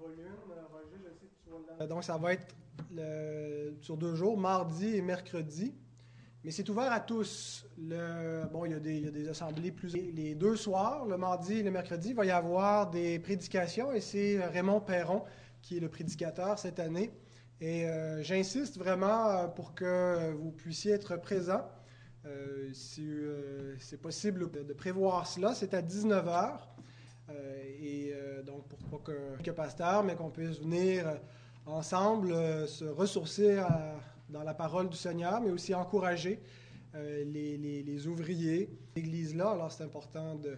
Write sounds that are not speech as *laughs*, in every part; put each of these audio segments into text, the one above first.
vas là. Donc, ça va être sur deux jours, mardi et mercredi. Mais c'est ouvert à tous. Bon, il y, a des, assemblées plus. Les deux soirs, le mardi et le mercredi, il va y avoir des prédications et c'est Raymond Perron qui est le prédicateur cette année. Et euh, j'insiste vraiment euh, pour que vous puissiez être présent. Euh, si euh, c'est possible de prévoir cela, c'est à 19h. Euh, et donc, pour pas que, pasteur, mais qu'on puisse venir ensemble se ressourcer dans la parole du Seigneur, mais aussi encourager les, les, ouvriers. L'église-là, alors c'est important de,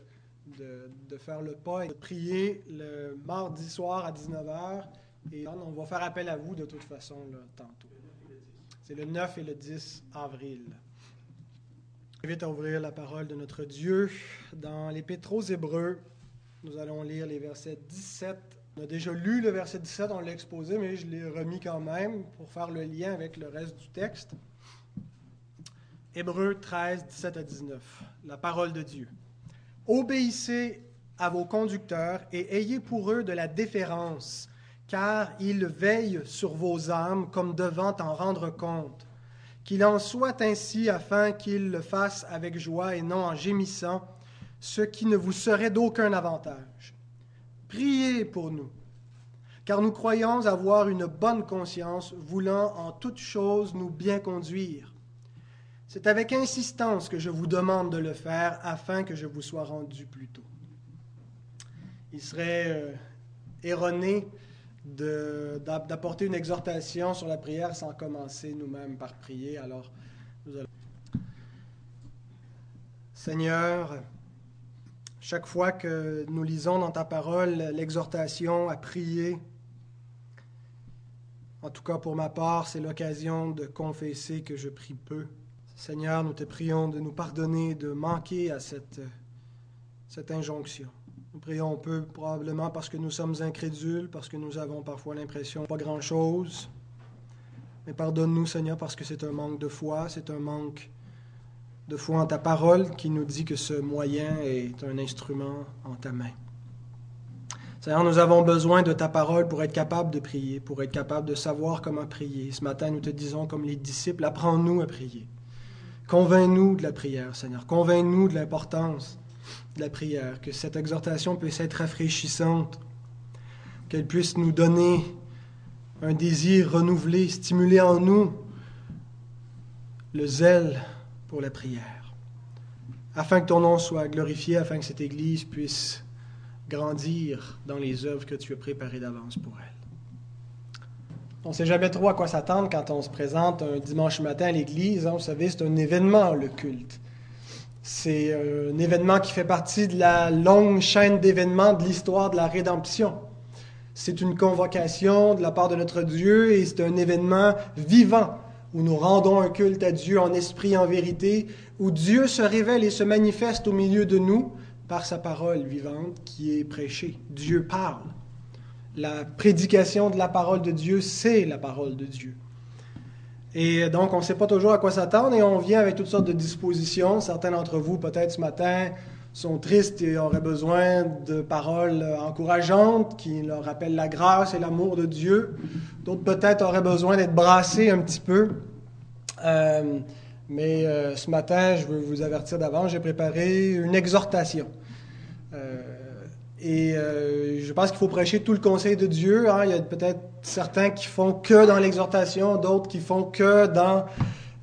de, de, faire le pas et de prier le mardi soir à 19h. Et on va faire appel à vous de toute façon tantôt. C'est le 9 et le 10 avril. Vite à ouvrir la parole de notre Dieu dans l'Épître aux Hébreux. Nous allons lire les versets 17. On a déjà lu le verset 17, on l'a exposé, mais je l'ai remis quand même pour faire le lien avec le reste du texte. Hébreux 13, 17 à 19. La parole de Dieu. Obéissez à vos conducteurs et ayez pour eux de la déférence, car ils veillent sur vos âmes comme devant en rendre compte. Qu'il en soit ainsi afin qu'il le fasse avec joie et non en gémissant, ce qui ne vous serait d'aucun avantage. Priez pour nous, car nous croyons avoir une bonne conscience, voulant en toutes choses nous bien conduire. C'est avec insistance que je vous demande de le faire afin que je vous sois rendu plus tôt. Il serait euh, erroné d'apporter une exhortation sur la prière sans commencer nous-mêmes par prier. Alors, nous allons. Seigneur, chaque fois que nous lisons dans ta parole l'exhortation à prier, en tout cas pour ma part, c'est l'occasion de confesser que je prie peu. Seigneur, nous te prions de nous pardonner de manquer à cette, injonction. Nous prions peu probablement parce que nous sommes incrédules, parce que nous avons parfois l'impression pas grand-chose. Mais pardonne-nous, Seigneur, parce que c'est un manque de foi, c'est un manque de foi en ta parole qui nous dit que ce moyen est un instrument en ta main. Seigneur, nous avons besoin de ta parole pour être capable de prier, pour être capable de savoir comment prier. Ce matin, nous te disons comme les disciples, apprends-nous à prier. Convainc-nous de la prière, Seigneur. Convainc-nous de l'importance de la prière, que cette exhortation puisse être rafraîchissante, qu'elle puisse nous donner un désir renouvelé, stimuler en nous le zèle pour la prière, afin que ton nom soit glorifié, afin que cette Église puisse grandir dans les œuvres que tu as préparées d'avance pour elle. On ne sait jamais trop à quoi s'attendre quand on se présente un dimanche matin à l'Église. Hein. Vous savez, c'est un événement, le culte. C'est un événement qui fait partie de la longue chaîne d'événements de l'histoire de la rédemption. C'est une convocation de la part de notre Dieu et c'est un événement vivant où nous rendons un culte à Dieu en esprit et en vérité, où Dieu se révèle et se manifeste au milieu de nous par sa parole vivante qui est prêchée. Dieu parle. La prédication de la parole de Dieu, c'est la parole de Dieu. Et donc, on ne sait pas toujours à quoi s'attendre et on vient avec toutes sortes de dispositions. Certains d'entre vous, peut-être ce matin, sont tristes et auraient besoin de paroles encourageantes qui leur rappellent la grâce et l'amour de Dieu. D'autres, peut-être, auraient besoin d'être brassés un petit peu. Euh, mais euh, ce matin, je veux vous avertir d'avance, j'ai préparé une exhortation. Euh, et je pense qu'il faut prêcher tout le conseil de Dieu. Hein. Il y a peut-être certains qui font que dans l'exhortation, d'autres qui font que dans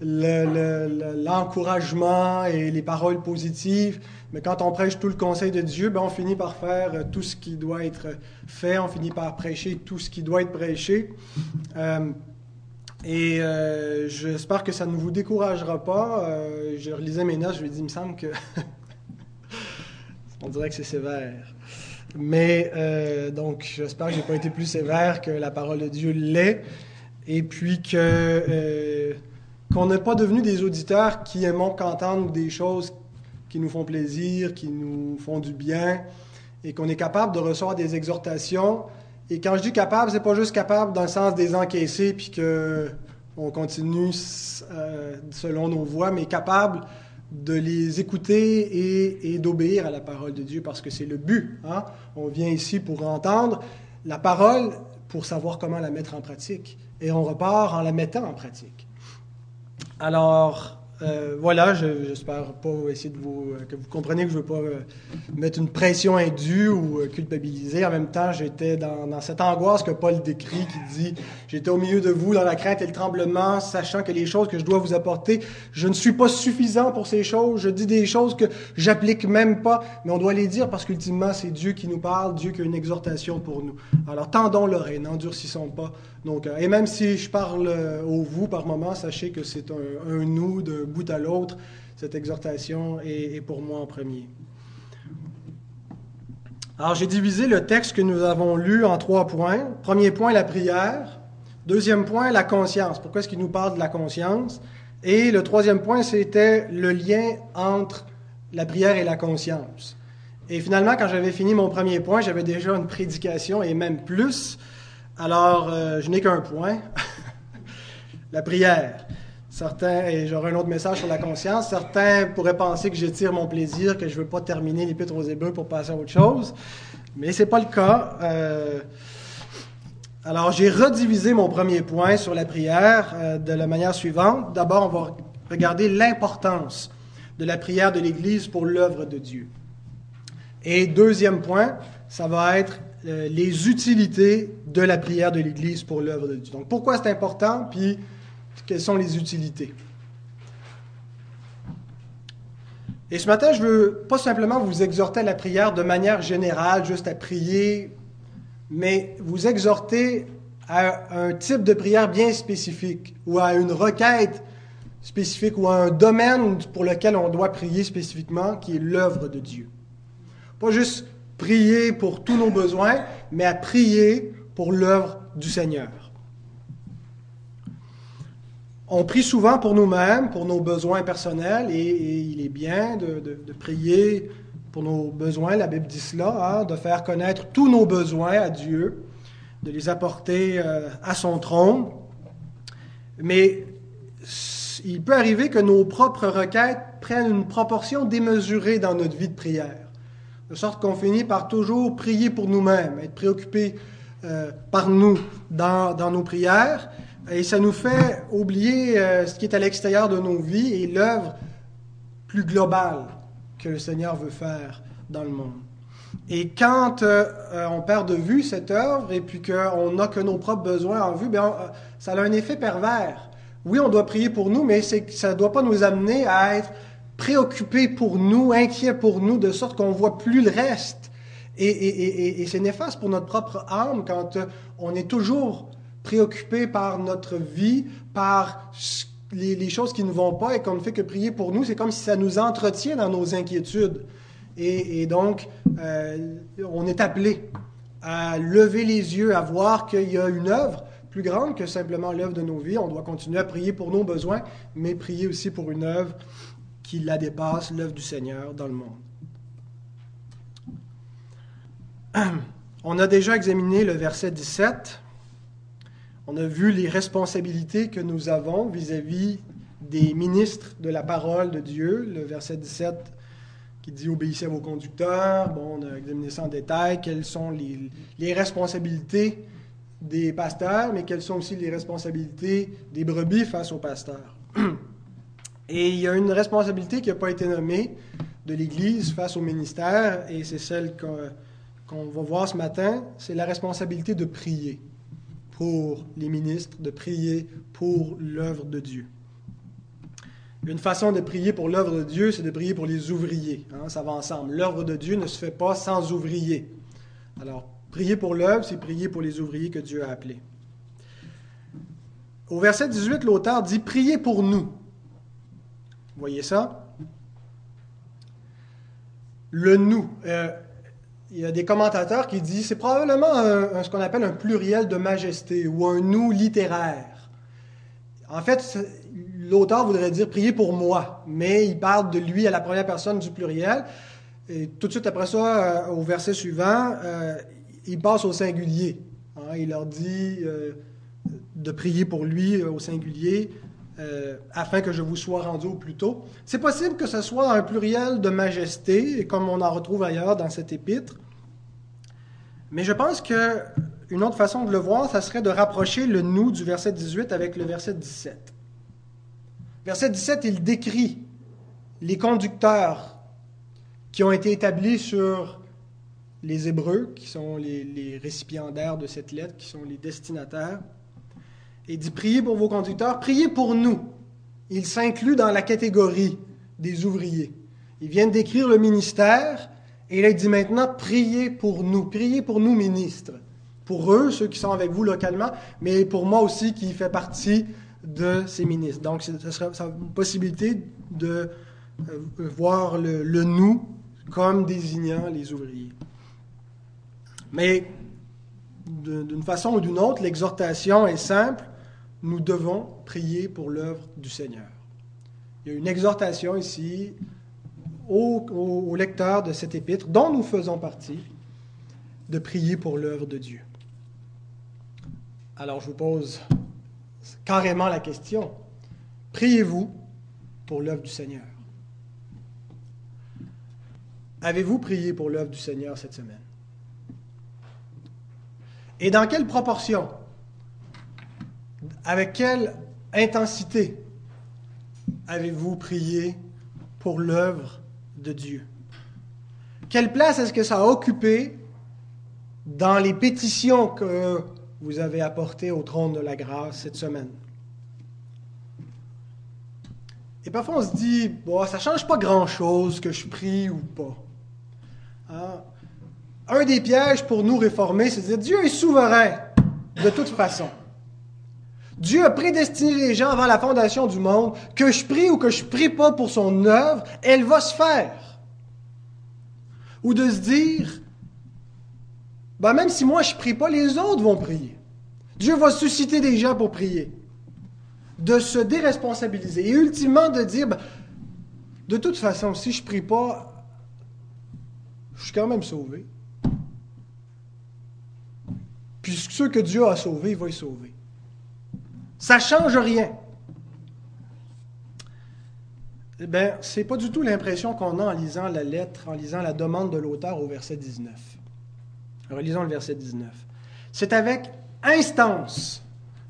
l'encouragement et les paroles positives. Mais quand on prêche tout le conseil de Dieu, ben on finit par faire tout ce qui doit être fait, on finit par prêcher tout ce qui doit être prêché. Euh, et euh, j'espère que ça ne vous découragera pas. je relisais mes notes, je lui ai dit, il me semble que... *laughs* on dirait que c'est sévère. Mais euh, donc, j'espère que je n'ai pas été plus sévère que la parole de Dieu l'est. Et puis que euh, qu'on n'est pas devenu des auditeurs qui aiment qu'entendre des choses qui nous font plaisir, qui nous font du bien, et qu'on est capable de recevoir des exhortations. Et quand je dis capable, c'est pas juste capable dans le sens des encaissés, puis que on continue euh, selon nos voies, mais capable de les écouter et, d'obéir à la parole de Dieu parce que c'est le but. Hein? On vient ici pour entendre la parole pour savoir comment la mettre en pratique. Et on repart en la mettant en pratique. Alors, euh, voilà, j'espère pas essayer de vous euh, que vous compreniez que je veux pas euh, mettre une pression indue ou culpabiliser. En même temps, j'étais dans, cette angoisse que Paul décrit, qui dit j'étais au milieu de vous dans la crainte et le tremblement, sachant que les choses que je dois vous apporter, je ne suis pas suffisant pour ces choses. Je dis des choses que j'applique même pas, mais on doit les dire parce qu'ultimement c'est Dieu qui nous parle, Dieu qui a une exhortation pour nous. Alors tendons l'oreille, n'endurcissons pas donc, et même si je parle au vous par moment, sachez que c'est un, nous d'un bout à l'autre. Cette exhortation est, pour moi en premier. Alors, j'ai divisé le texte que nous avons lu en trois points. Premier point, la prière. Deuxième point, la conscience. Pourquoi est-ce qu'il nous parle de la conscience? Et le troisième point, c'était le lien entre la prière et la conscience. Et finalement, quand j'avais fini mon premier point, j'avais déjà une prédication et même plus alors, euh, je n'ai qu'un point, *laughs* la prière. Certains, et j'aurai un autre message sur la conscience, certains pourraient penser que j'étire mon plaisir, que je ne veux pas terminer l'Épître aux Hébreux pour passer à autre chose, mais ce n'est pas le cas. Euh, alors, j'ai redivisé mon premier point sur la prière euh, de la manière suivante. D'abord, on va regarder l'importance de la prière de l'Église pour l'œuvre de Dieu. Et deuxième point, ça va être euh, les utilités de la prière de l'Église pour l'œuvre de Dieu. Donc, pourquoi c'est important, puis quelles sont les utilités? Et ce matin, je veux pas simplement vous exhorter à la prière de manière générale, juste à prier, mais vous exhorter à un type de prière bien spécifique ou à une requête spécifique ou à un domaine pour lequel on doit prier spécifiquement, qui est l'œuvre de Dieu. Pas juste prier pour tous nos besoins, mais à prier pour l'œuvre du Seigneur. On prie souvent pour nous-mêmes, pour nos besoins personnels, et, il est bien de, prier pour nos besoins, la Bible dit cela, hein, de faire connaître tous nos besoins à Dieu, de les apporter euh, à son trône. Mais il peut arriver que nos propres requêtes prennent une proportion démesurée dans notre vie de prière. De sorte qu'on finit par toujours prier pour nous-mêmes, être préoccupé euh, par nous dans, nos prières, et ça nous fait oublier euh, ce qui est à l'extérieur de nos vies et l'œuvre plus globale que le Seigneur veut faire dans le monde. Et quand euh, on perd de vue cette œuvre et puis qu'on n'a que nos propres besoins en vue, bien, ça a un effet pervers. Oui, on doit prier pour nous, mais ça ne doit pas nous amener à être préoccupé pour nous, inquiet pour nous, de sorte qu'on voit plus le reste. Et, c'est néfaste pour notre propre âme quand euh, on est toujours préoccupé par notre vie, par les, choses qui ne vont pas et qu'on ne fait que prier pour nous. C'est comme si ça nous entretient dans nos inquiétudes. Et, donc, euh, on est appelé à lever les yeux, à voir qu'il y a une œuvre plus grande que simplement l'œuvre de nos vies. On doit continuer à prier pour nos besoins, mais prier aussi pour une œuvre qui la dépasse, l'œuvre du Seigneur dans le monde. *clears throat* On a déjà examiné le verset 17. On a vu les responsabilités que nous avons vis-à-vis des ministres de la parole de Dieu. Le verset 17 qui dit obéissez à vos conducteurs. Bon, on a examiné ça en détail. Quelles sont les, les responsabilités des pasteurs, mais quelles sont aussi les responsabilités des brebis face aux pasteurs. *clears throat* Et il y a une responsabilité qui n'a pas été nommée de l'Église face au ministère, et c'est celle qu'on va voir ce matin, c'est la responsabilité de prier pour les ministres, de prier pour l'œuvre de Dieu. Une façon de prier pour l'œuvre de Dieu, c'est de prier pour les ouvriers. Hein, ça va ensemble. L'œuvre de Dieu ne se fait pas sans ouvriers. Alors, prier pour l'œuvre, c'est prier pour les ouvriers que Dieu a appelés. Au verset 18, l'auteur dit Priez pour nous. Voyez ça? Le nous. Euh, il y a des commentateurs qui disent c'est probablement ce qu'on appelle un pluriel de majesté ou un nous littéraire. En fait, l'auteur voudrait dire prier pour moi, mais il parle de lui à la première personne du pluriel. Et tout de suite après ça, euh, au verset suivant, euh, il passe au singulier. Hein. il leur dit de prier pour lui au singulier. Euh, afin que je vous sois rendu au plus tôt. C'est possible que ce soit un pluriel de majesté, comme on en retrouve ailleurs dans cet épître, mais je pense que une autre façon de le voir, ça serait de rapprocher le nous du verset 18 avec le verset 17. Verset 17, il décrit les conducteurs qui ont été établis sur les Hébreux, qui sont les, récipiendaires de cette lettre, qui sont les destinataires. Et dit priez pour vos conducteurs, priez pour nous. Il s'inclut dans la catégorie des ouvriers. Il vient décrire le ministère et il dit maintenant priez pour nous, priez pour nous ministres. Pour eux, ceux qui sont avec vous localement, mais pour moi aussi qui fait partie de ces ministres. Donc, ce serait une possibilité de euh, voir le nous comme désignant les ouvriers. Mais d'une façon ou d'une autre, l'exhortation est simple. Nous devons prier pour l'œuvre du Seigneur. Il y a une exhortation ici aux, lecteurs de cet épître, dont nous faisons partie, de prier pour l'œuvre de Dieu. Alors je vous pose carrément la question, priez-vous pour l'œuvre du Seigneur? Avez-vous prié pour l'œuvre du Seigneur cette semaine? Et dans quelle proportion? Avec quelle intensité avez-vous prié pour l'œuvre de Dieu? Quelle place est-ce que ça a occupé dans les pétitions que vous avez apportées au trône de la grâce cette semaine? Et parfois on se dit, bon, ça ne change pas grand-chose que je prie ou pas. Ah. Un des pièges pour nous réformer, c'est de dire Dieu est souverain de toute façon. Dieu a prédestiné les gens avant la fondation du monde, que je prie ou que je prie pas pour son œuvre, elle va se faire. Ou de se dire, ben même si moi je prie pas, les autres vont prier. Dieu va susciter des gens pour prier. De se déresponsabiliser. Et ultimement de dire, ben, de toute façon, si je prie pas, je suis quand même sauvé. Puis ceux que Dieu a sauvés, il va les sauver. Ça ne change rien. Bien, ce n'est pas du tout l'impression qu'on a en lisant la lettre, en lisant la demande de l'auteur au verset 19. Relisons le verset 19. C'est avec instance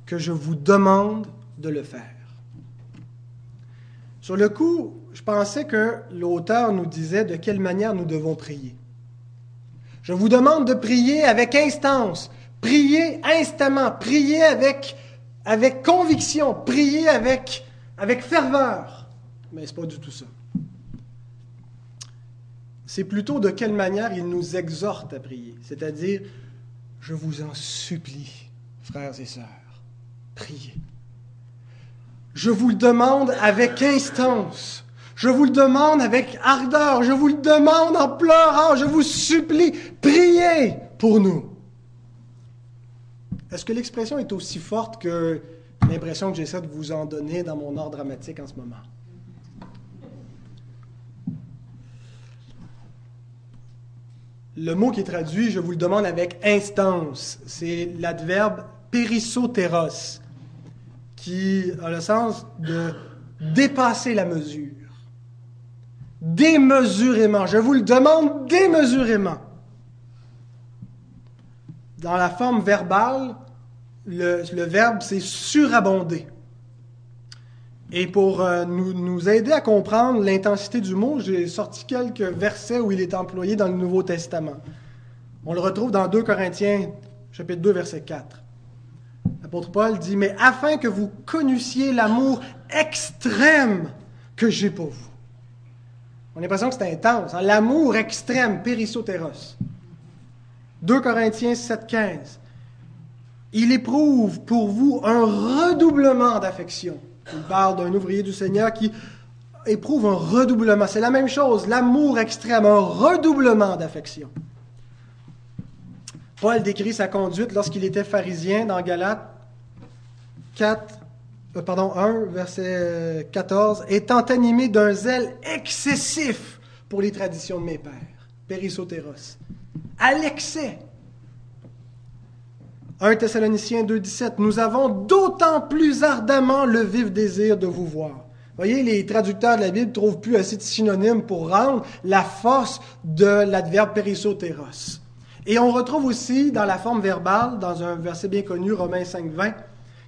que je vous demande de le faire. Sur le coup, je pensais que l'auteur nous disait de quelle manière nous devons prier. Je vous demande de prier avec instance, prier instamment, prier avec avec conviction, prier avec, avec ferveur. Mais ce n'est pas du tout ça. C'est plutôt de quelle manière il nous exhorte à prier. C'est-à-dire, je vous en supplie, frères et sœurs, priez. Je vous le demande avec instance. Je vous le demande avec ardeur. Je vous le demande en pleurant. Je vous supplie, priez pour nous. Est-ce que l'expression est aussi forte que l'impression que j'essaie de vous en donner dans mon art dramatique en ce moment? Le mot qui est traduit, je vous le demande avec instance, c'est l'adverbe périssotéros, qui a le sens de dépasser la mesure. Démesurément. Je vous le demande démesurément. Dans la forme verbale, le, verbe, c'est surabonder. Et pour euh, nous, nous, aider à comprendre l'intensité du mot, j'ai sorti quelques versets où il est employé dans le Nouveau Testament. On le retrouve dans 2 Corinthiens, chapitre 2, verset 4. L'apôtre Paul dit, mais afin que vous connussiez l'amour extrême que j'ai pour vous. On a l'impression que c'est intense. Hein? L'amour extrême, périssotéros. 2 Corinthiens 7, 15 il éprouve pour vous un redoublement d'affection. Il parle d'un ouvrier du Seigneur qui éprouve un redoublement. C'est la même chose, l'amour extrême, un redoublement d'affection. Paul décrit sa conduite lorsqu'il était pharisien dans Galates 4, euh, pardon, 1, verset 14, étant animé d'un zèle excessif pour les traditions de mes pères, périssotéros, à l'excès. 1 Thessaloniciens 2.17, nous avons d'autant plus ardemment le vif désir de vous voir. Voyez, les traducteurs de la Bible ne trouvent plus assez de synonymes pour rendre la force de l'adverbe périssotéros. Et on retrouve aussi dans la forme verbale, dans un verset bien connu, Romains 5, 20,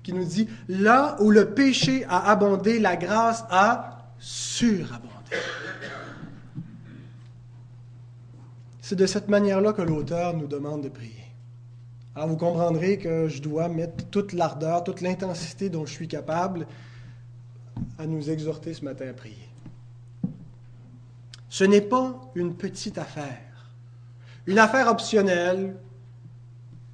qui nous dit Là où le péché a abondé, la grâce a surabondé. C'est de cette manière-là que l'auteur nous demande de prier. Alors vous comprendrez que je dois mettre toute l'ardeur, toute l'intensité dont je suis capable à nous exhorter ce matin à prier. Ce n'est pas une petite affaire, une affaire optionnelle.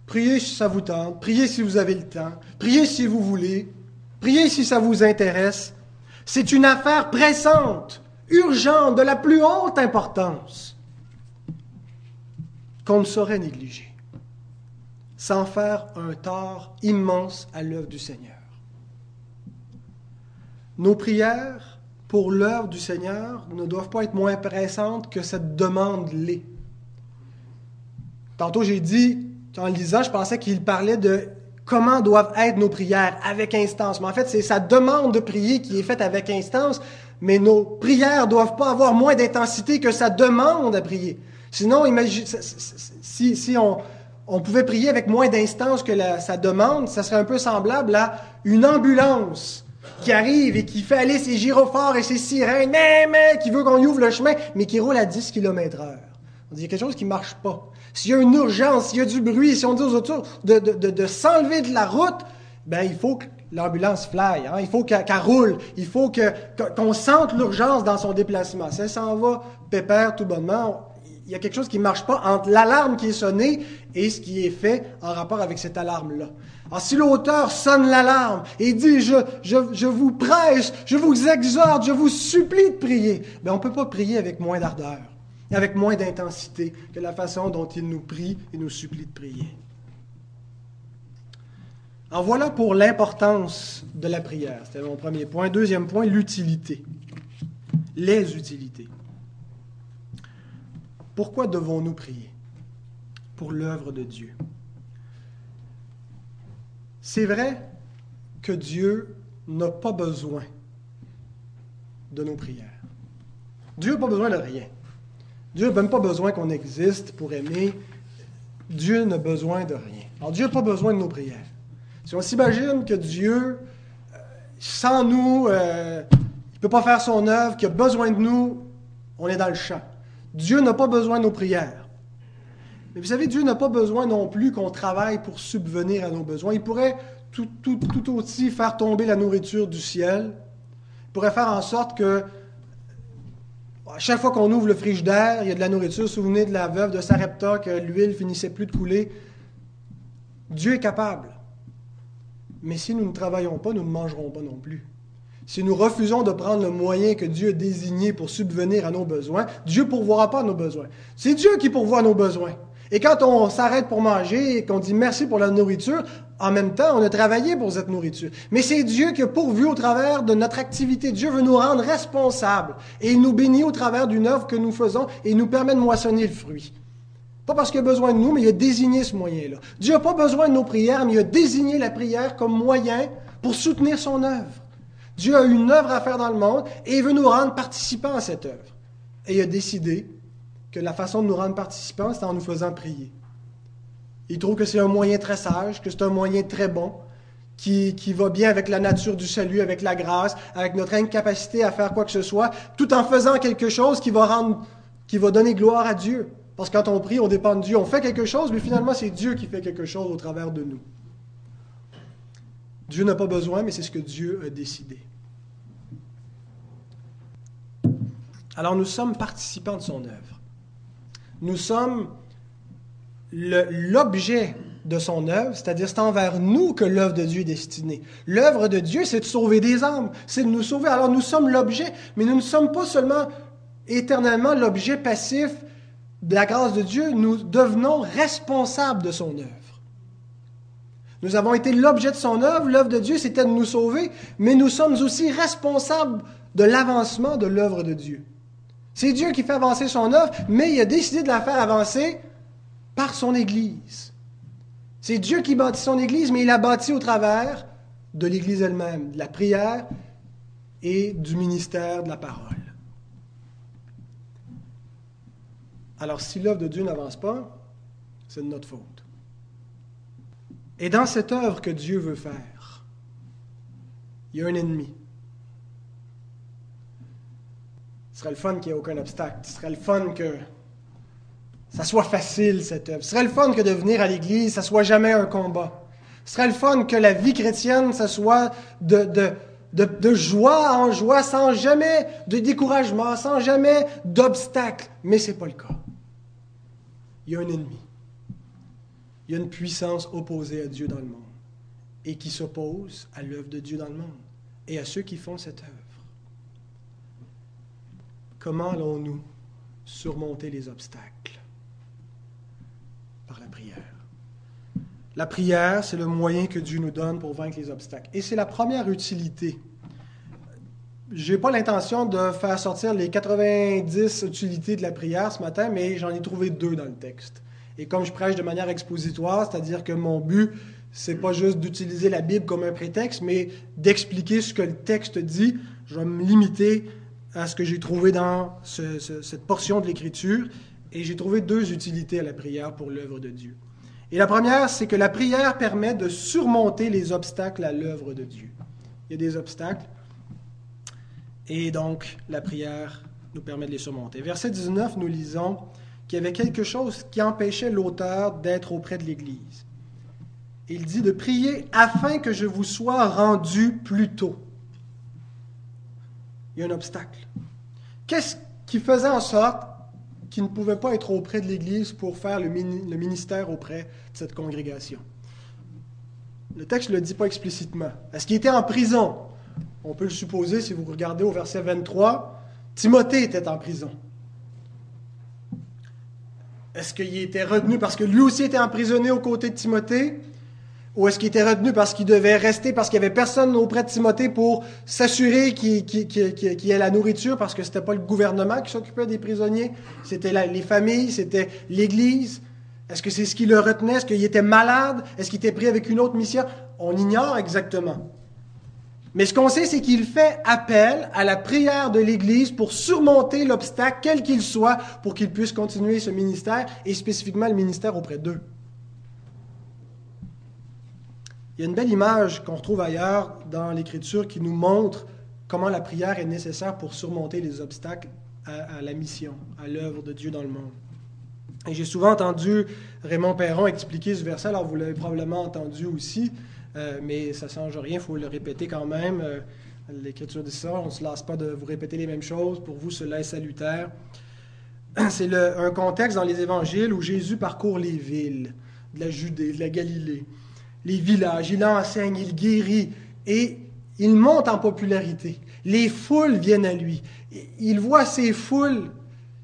Priez si ça vous tente, priez si vous avez le temps, priez si vous voulez, priez si ça vous intéresse. C'est une affaire pressante, urgente, de la plus haute importance, qu'on ne saurait négliger, sans faire un tort immense à l'œuvre du Seigneur. Nos prières pour l'œuvre du Seigneur ne doivent pas être moins pressantes que cette demande l'est. Tantôt, j'ai dit, en lisant, je pensais qu'il parlait de comment doivent être nos prières avec instance. Mais en fait, c'est sa demande de prier qui est faite avec instance, mais nos prières ne doivent pas avoir moins d'intensité que sa demande à prier. Sinon, imagine, si on, on, pouvait prier avec moins d'instance que la, sa demande, ça serait un peu semblable à une ambulance qui arrive et qui fait aller ses gyrophares et ses sirènes, mais, mais, qui veut qu'on ouvre le chemin, mais qui roule à 10 km heure. On dit, il y a quelque chose qui ne marche pas. S'il y a une urgence, s'il y a du bruit, si on dit aux autour de, de, de, s'enlever de la route, ben, il faut que l'ambulance fly, hein? il faut qu'elle roule, il faut qu'on sente l'urgence dans son déplacement. Ça s'en va pépère tout bonnement. Il y a quelque chose qui ne marche pas entre l'alarme qui est sonnée et ce qui est fait en rapport avec cette alarme-là. Alors, si l'auteur sonne l'alarme et dit je, je, je, vous prêche, je vous exhorte, je vous supplie de prier, ben, on ne peut pas prier avec moins d'ardeur avec moins d'intensité que la façon dont il nous prie et nous supplie de prier. En voilà pour l'importance de la prière. C'était mon premier point. Deuxième point, l'utilité. Les utilités. Pourquoi devons-nous prier Pour l'œuvre de Dieu? C'est vrai que Dieu n'a pas besoin de nos prières. Dieu n'a pas besoin de rien. Dieu n'a même pas besoin qu'on existe pour aimer. Dieu n'a besoin de rien. Alors Dieu n'a pas besoin de nos prières. Si on s'imagine que Dieu, euh, sans nous, euh, il ne peut pas faire son œuvre, qu'il a besoin de nous, on est dans le champ. Dieu n'a pas besoin de nos prières. Mais vous savez, Dieu n'a pas besoin non plus qu'on travaille pour subvenir à nos besoins. Il pourrait tout, aussi faire tomber la nourriture du ciel. Il pourrait faire en sorte que à chaque fois qu'on ouvre le frigidaire, il y a de la nourriture. Souvenez de la veuve de Sarepta que l'huile finissait plus de couler. Dieu est capable. Mais si nous ne travaillons pas, nous ne mangerons pas non plus. Si nous refusons de prendre le moyen que Dieu a désigné pour subvenir à nos besoins, Dieu ne pourvoira pas nos besoins. C'est Dieu qui pourvoit nos besoins. Et quand on s'arrête pour manger et qu'on dit merci pour la nourriture, en même temps, on a travaillé pour cette nourriture. Mais c'est Dieu qui a pourvu au travers de notre activité. Dieu veut nous rendre responsables. Et il nous bénit au travers d'une œuvre que nous faisons et il nous permet de moissonner le fruit. Pas parce qu'il a besoin de nous, mais il a désigné ce moyen-là. Dieu n'a pas besoin de nos prières, mais il a désigné la prière comme moyen pour soutenir son œuvre. Dieu a une œuvre à faire dans le monde et il veut nous rendre participants à cette œuvre. Et il a décidé que la façon de nous rendre participants, c'est en nous faisant prier. Il trouve que c'est un moyen très sage, que c'est un moyen très bon, qui, va bien avec la nature du salut, avec la grâce, avec notre incapacité à faire quoi que ce soit, tout en faisant quelque chose qui va rendre, qui va donner gloire à Dieu. Parce que quand on prie, on dépend de Dieu. On fait quelque chose, mais finalement, c'est Dieu qui fait quelque chose au travers de nous. Dieu n'a pas besoin, mais c'est ce que Dieu a décidé. Alors nous sommes participants de son œuvre. Nous sommes l'objet de son œuvre, c'est-à-dire c'est envers nous que l'œuvre de Dieu est destinée. L'œuvre de Dieu, c'est de sauver des âmes, c'est de nous sauver. Alors nous sommes l'objet, mais nous ne sommes pas seulement éternellement l'objet passif de la grâce de Dieu, nous devenons responsables de son œuvre. Nous avons été l'objet de son œuvre, l'œuvre de Dieu, c'était de nous sauver, mais nous sommes aussi responsables de l'avancement de l'œuvre de Dieu. C'est Dieu qui fait avancer son œuvre, mais il a décidé de la faire avancer par son Église. C'est Dieu qui bâtit son Église, mais il a bâti au travers de l'Église elle-même, de la prière et du ministère de la parole. Alors si l'œuvre de Dieu n'avance pas, C'est de notre faute. Et dans cette œuvre que Dieu veut faire, il y a un ennemi. Ce serait le fun qu'il n'y ait aucun obstacle. Ce serait le fun que ça soit facile, cette œuvre. Ce serait le fun que de venir à l'Église, ça soit jamais un combat. Ce serait le fun que la vie chrétienne, ça soit de, de joie en joie, sans jamais de découragement, sans jamais d'obstacle. Mais ce n'est pas le cas. Il y a un ennemi. Il y a une puissance opposée à Dieu dans le monde et qui s'oppose à l'œuvre de Dieu dans le monde et à ceux qui font cette œuvre. Comment allons-nous surmonter les obstacles? Par la prière. La prière, c'est le moyen que Dieu nous donne pour vaincre les obstacles. Et c'est la première utilité. Je n'ai pas l'intention de faire sortir les 90 utilités de la prière ce matin, mais j'en ai trouvé deux dans le texte. Et comme je prêche de manière expositoire, c'est-à-dire que mon but, c'est pas juste d'utiliser la Bible comme un prétexte, mais d'expliquer ce que le texte dit, je vais me limiter à ce que j'ai trouvé dans cette portion de l'Écriture, et j'ai trouvé deux utilités à la prière pour l'œuvre de Dieu. Et la première, c'est que la prière permet de surmonter les obstacles à l'œuvre de Dieu. Il y a des obstacles, et donc la prière nous permet de les surmonter. Verset 19, nous lisons qu'il y avait quelque chose qui empêchait l'auteur d'être auprès de l'Église. Il dit de prier afin que je vous sois rendu plus tôt il y a un obstacle. Qu'est-ce qui faisait en sorte qu'il ne pouvait pas être auprès de l'Église pour faire le, ministère auprès de cette congrégation? Le texte ne le dit pas explicitement. Est-ce qu'il était en prison? On peut le supposer si vous regardez au verset 23. Timothée était en prison. Est-ce qu'il était retenu parce que lui aussi était emprisonné aux côtés de Timothée? Ou est-ce qu'il était retenu parce qu'il devait rester, parce qu'il n'y avait personne auprès de Timothée pour s'assurer qu'il y ait la nourriture, parce que ce n'était pas le gouvernement qui s'occupait des prisonniers, c'était les familles, c'était l'Église. Est-ce que c'est ce qui le retenait? Est-ce qu'il était malade? Est-ce qu'il était pris avec une autre mission? On ignore exactement. Mais ce qu'on sait, c'est qu'il fait appel à la prière de l'Église pour surmonter l'obstacle, quel qu'il soit, pour qu'il puisse continuer ce ministère, et spécifiquement le ministère auprès d'eux. Il y a une belle image qu'on retrouve ailleurs dans l'Écriture qui nous montre comment la prière est nécessaire pour surmonter les obstacles à, la mission, à l'œuvre de Dieu dans le monde. Et j'ai souvent entendu Raymond Perron expliquer ce verset, alors vous l'avez probablement entendu aussi, euh, mais ça ne change rien, il faut le répéter quand même. Euh, L'Écriture dit ça, on ne se lasse pas de vous répéter les mêmes choses, pour vous cela est salutaire. *clears throat* C'est un contexte dans les évangiles où Jésus parcourt les villes de la Judée, de la Galilée les villages, il enseigne, il guérit et il monte en popularité. Les foules viennent à lui. Il voit ces foules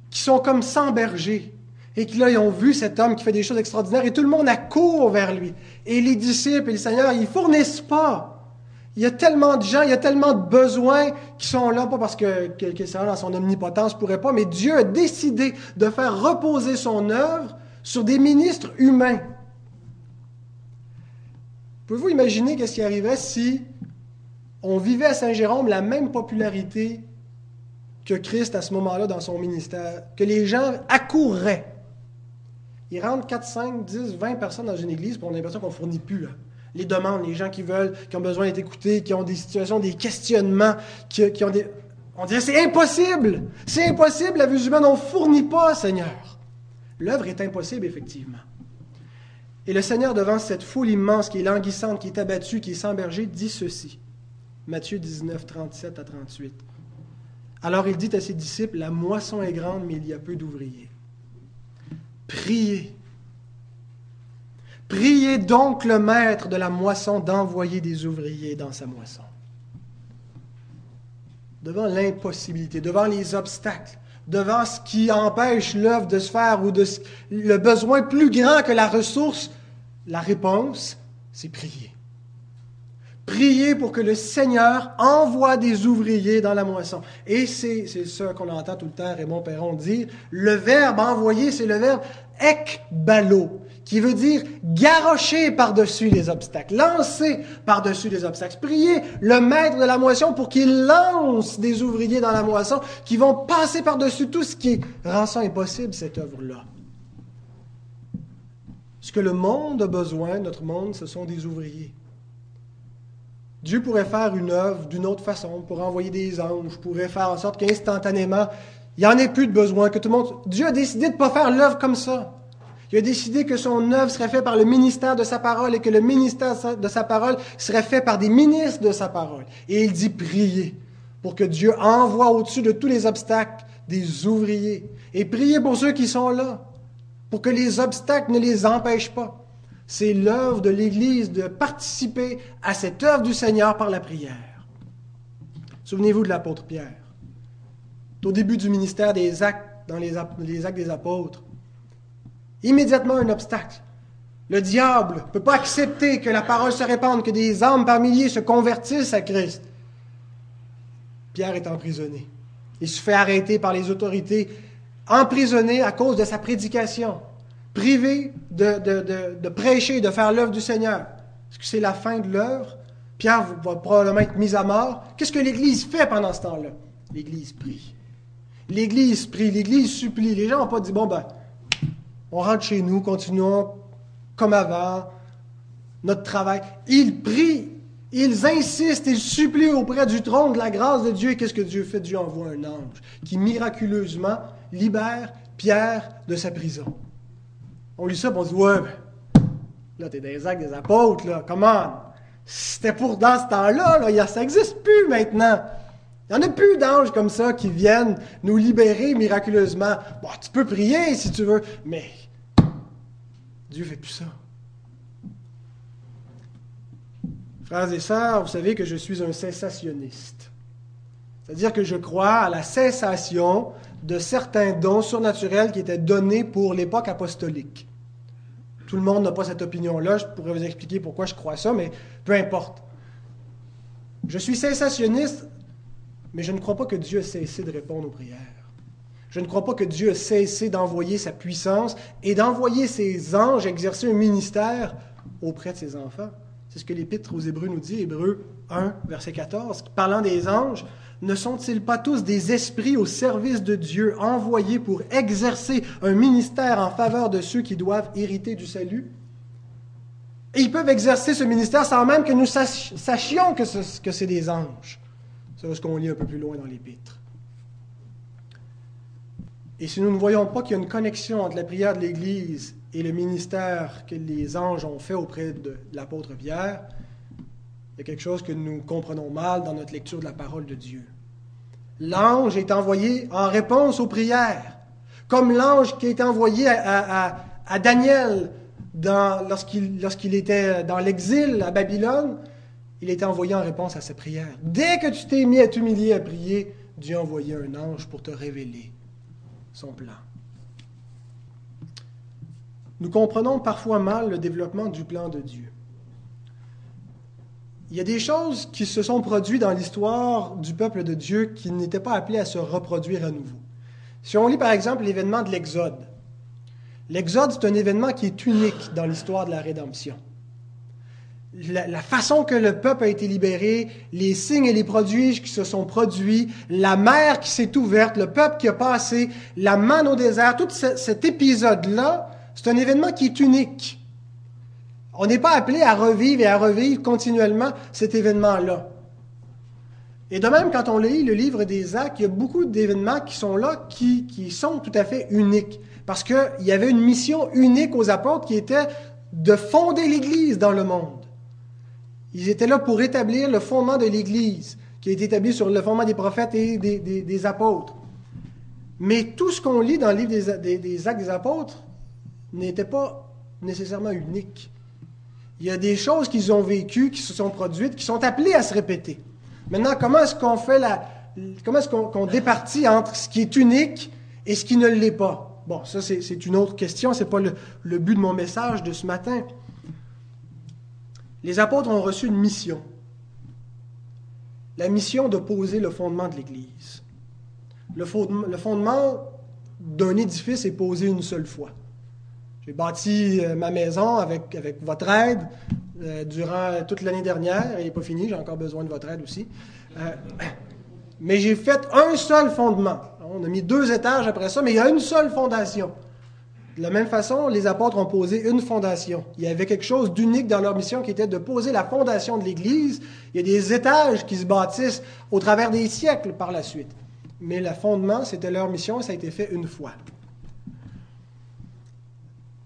qui sont comme sans berger et qui là, ils ont vu cet homme qui fait des choses extraordinaires et tout le monde accourt vers lui. Et les disciples et le Seigneur, ils fournissent pas. Il y a tellement de gens, il y a tellement de besoins qui sont là, pas parce que, que, que le Seigneur, dans son omnipotence, pourrait pas, mais Dieu a décidé de faire reposer son œuvre sur des ministres humains. Pouvez-vous imaginer qu'est-ce qui arrivait si on vivait à Saint-Jérôme la même popularité que Christ à ce moment-là dans son ministère, que les gens accourraient. Ils rentrent 4, 5, 10, 20 personnes dans une église, pour on a l'impression qu'on ne fournit plus. Les demandes, les gens qui veulent, qui ont besoin d'être écoutés, qui ont des situations, des questionnements, qui, qui ont des... On dirait c'est impossible! C'est impossible, la vue humaine, on ne fournit pas, Seigneur. L'œuvre est impossible, effectivement. Et le Seigneur, devant cette foule immense qui est languissante, qui est abattue, qui est sans berger, dit ceci. Matthieu 19, 37 à 38. Alors il dit à ses disciples, La moisson est grande, mais il y a peu d'ouvriers. Priez. Priez donc le maître de la moisson d'envoyer des ouvriers dans sa moisson. Devant l'impossibilité, devant les obstacles, devant ce qui empêche l'œuvre de se faire ou de le besoin plus grand que la ressource, la réponse, c'est prier. Prier pour que le Seigneur envoie des ouvriers dans la moisson. Et c'est ça qu'on entend tout le temps Raymond Perron dire. Le verbe envoyer, c'est le verbe ekbalo, qui veut dire garrocher par-dessus les obstacles, lancer par-dessus les obstacles. Prier le maître de la moisson pour qu'il lance des ouvriers dans la moisson qui vont passer par-dessus tout ce qui rend ça impossible, cette œuvre-là. Ce que le monde a besoin, notre monde, ce sont des ouvriers. Dieu pourrait faire une œuvre d'une autre façon, pour envoyer des anges, pourrait faire en sorte qu'instantanément, il n'y en ait plus de besoin, que tout le monde... Dieu a décidé de ne pas faire l'œuvre comme ça. Il a décidé que son œuvre serait faite par le ministère de sa parole et que le ministère de sa parole serait fait par des ministres de sa parole. Et il dit prier pour que Dieu envoie au-dessus de tous les obstacles des ouvriers. Et prier pour ceux qui sont là, pour que les obstacles ne les empêchent pas. C'est l'œuvre de l'Église de participer à cette œuvre du Seigneur par la prière. Souvenez-vous de l'apôtre Pierre. Au début du ministère des actes, dans les, actes des apôtres, immédiatement un obstacle. Le diable ne peut pas accepter que la parole se répande, que des âmes par milliers se convertissent à Christ. Pierre est emprisonné. Il se fait arrêter par les autorités, emprisonné à cause de sa prédication privé de, prêcher et de faire l'œuvre du Seigneur. Est-ce que c'est la fin de l'œuvre? Pierre va probablement être mis à mort. Qu'est-ce que l'Église fait pendant ce temps-là? L'Église prie. L'Église prie, l'Église supplie. Les gens n'ont pas dit, bon, ben, on rentre chez nous, continuons comme avant, notre travail. Ils prient, ils insistent, ils supplient auprès du trône de la grâce de Dieu. Et qu'est-ce que Dieu fait? Dieu envoie un ange qui miraculeusement libère Pierre de sa prison. On lit ça, on dit, ouais, ben, là, t'es des actes des apôtres, là, comment? C'était pour dans ce temps-là, là, ça n'existe plus maintenant. Il n'y en a plus d'anges comme ça qui viennent nous libérer miraculeusement. Bon, tu peux prier si tu veux, mais Dieu fait plus ça. Frères et sœurs, vous savez que je suis un cessationniste. C'est-à-dire que je crois à la cessation de certains dons surnaturels qui étaient donnés pour l'époque apostolique. Tout le monde n'a pas cette opinion-là. Je pourrais vous expliquer pourquoi je crois ça, mais peu importe. Je suis sensationniste, mais je ne crois pas que Dieu a cessé de répondre aux prières. Je ne crois pas que Dieu a cessé d'envoyer sa puissance et d'envoyer ses anges exercer un ministère auprès de ses enfants. C'est ce que l'Épître aux Hébreux nous dit, Hébreux 1, verset 14, parlant des anges ne sont-ils pas tous des esprits au service de Dieu, envoyés pour exercer un ministère en faveur de ceux qui doivent hériter du salut? Et ils peuvent exercer ce ministère sans même que nous sachions que, c'est des anges. C'est ce qu'on lit un peu plus loin dans l'Épître. Et si nous ne voyons pas qu'il y a une connexion entre la prière de l'Église et le ministère que les anges ont fait auprès de l'apôtre Pierre, il y a quelque chose que nous comprenons mal dans notre lecture de la parole de Dieu. L'ange est envoyé en réponse aux prières, comme l'ange qui est envoyé à, Daniel lorsqu'il était dans l'exil à Babylone. Il était envoyé en réponse à ses prières. Dès que tu t'es mis à t'humilier à prier, Dieu a envoyé un ange pour te révéler son plan. Nous comprenons parfois mal le développement du plan de Dieu il y a des choses qui se sont produites dans l'histoire du peuple de Dieu qui n'étaient pas appelées à se reproduire à nouveau. Si on lit par exemple l'événement de l'Exode, l'Exode, c'est un événement qui est unique dans l'histoire de la rédemption. La, façon que le peuple a été libéré, les signes et les prodiges qui se sont produits, la mer qui s'est ouverte, le peuple qui a passé, la manne au désert, tout cet épisode-là, c'est un événement qui est unique. On n'est pas appelé à revivre et à revivre continuellement cet événement-là. Et de même, quand on lit le livre des actes, il y a beaucoup d'événements qui sont là, qui, sont tout à fait uniques. Parce qu'il y avait une mission unique aux apôtres qui était de fonder l'Église dans le monde. Ils étaient là pour établir le fondement de l'Église, qui est établi sur le fondement des prophètes et des, apôtres. Mais tout ce qu'on lit dans le livre des actes des apôtres n'était pas nécessairement unique. Il y a des choses qu'ils ont vécues, qui se sont produites, qui sont appelées à se répéter. Maintenant, comment est-ce qu'on fait la, comment est-ce qu'on départit entre ce qui est unique et ce qui ne l'est pas? Bon, ça, c'est une autre question. Ce n'est pas le, le but de mon message de ce matin. Les apôtres ont reçu une mission. La mission de poser le fondement de l'Église. Le fondement d'un édifice est posé une seule fois. J'ai bâti euh, ma maison avec, avec votre aide euh, durant toute l'année dernière. Elle n'est pas finie, j'ai encore besoin de votre aide aussi. Euh, mais j'ai fait un seul fondement. On a mis deux étages après ça, mais il y a une seule fondation. De la même façon, les apôtres ont posé une fondation. Il y avait quelque chose d'unique dans leur mission qui était de poser la fondation de l'Église. Il y a des étages qui se bâtissent au travers des siècles par la suite. Mais le fondement, c'était leur mission et ça a été fait une fois.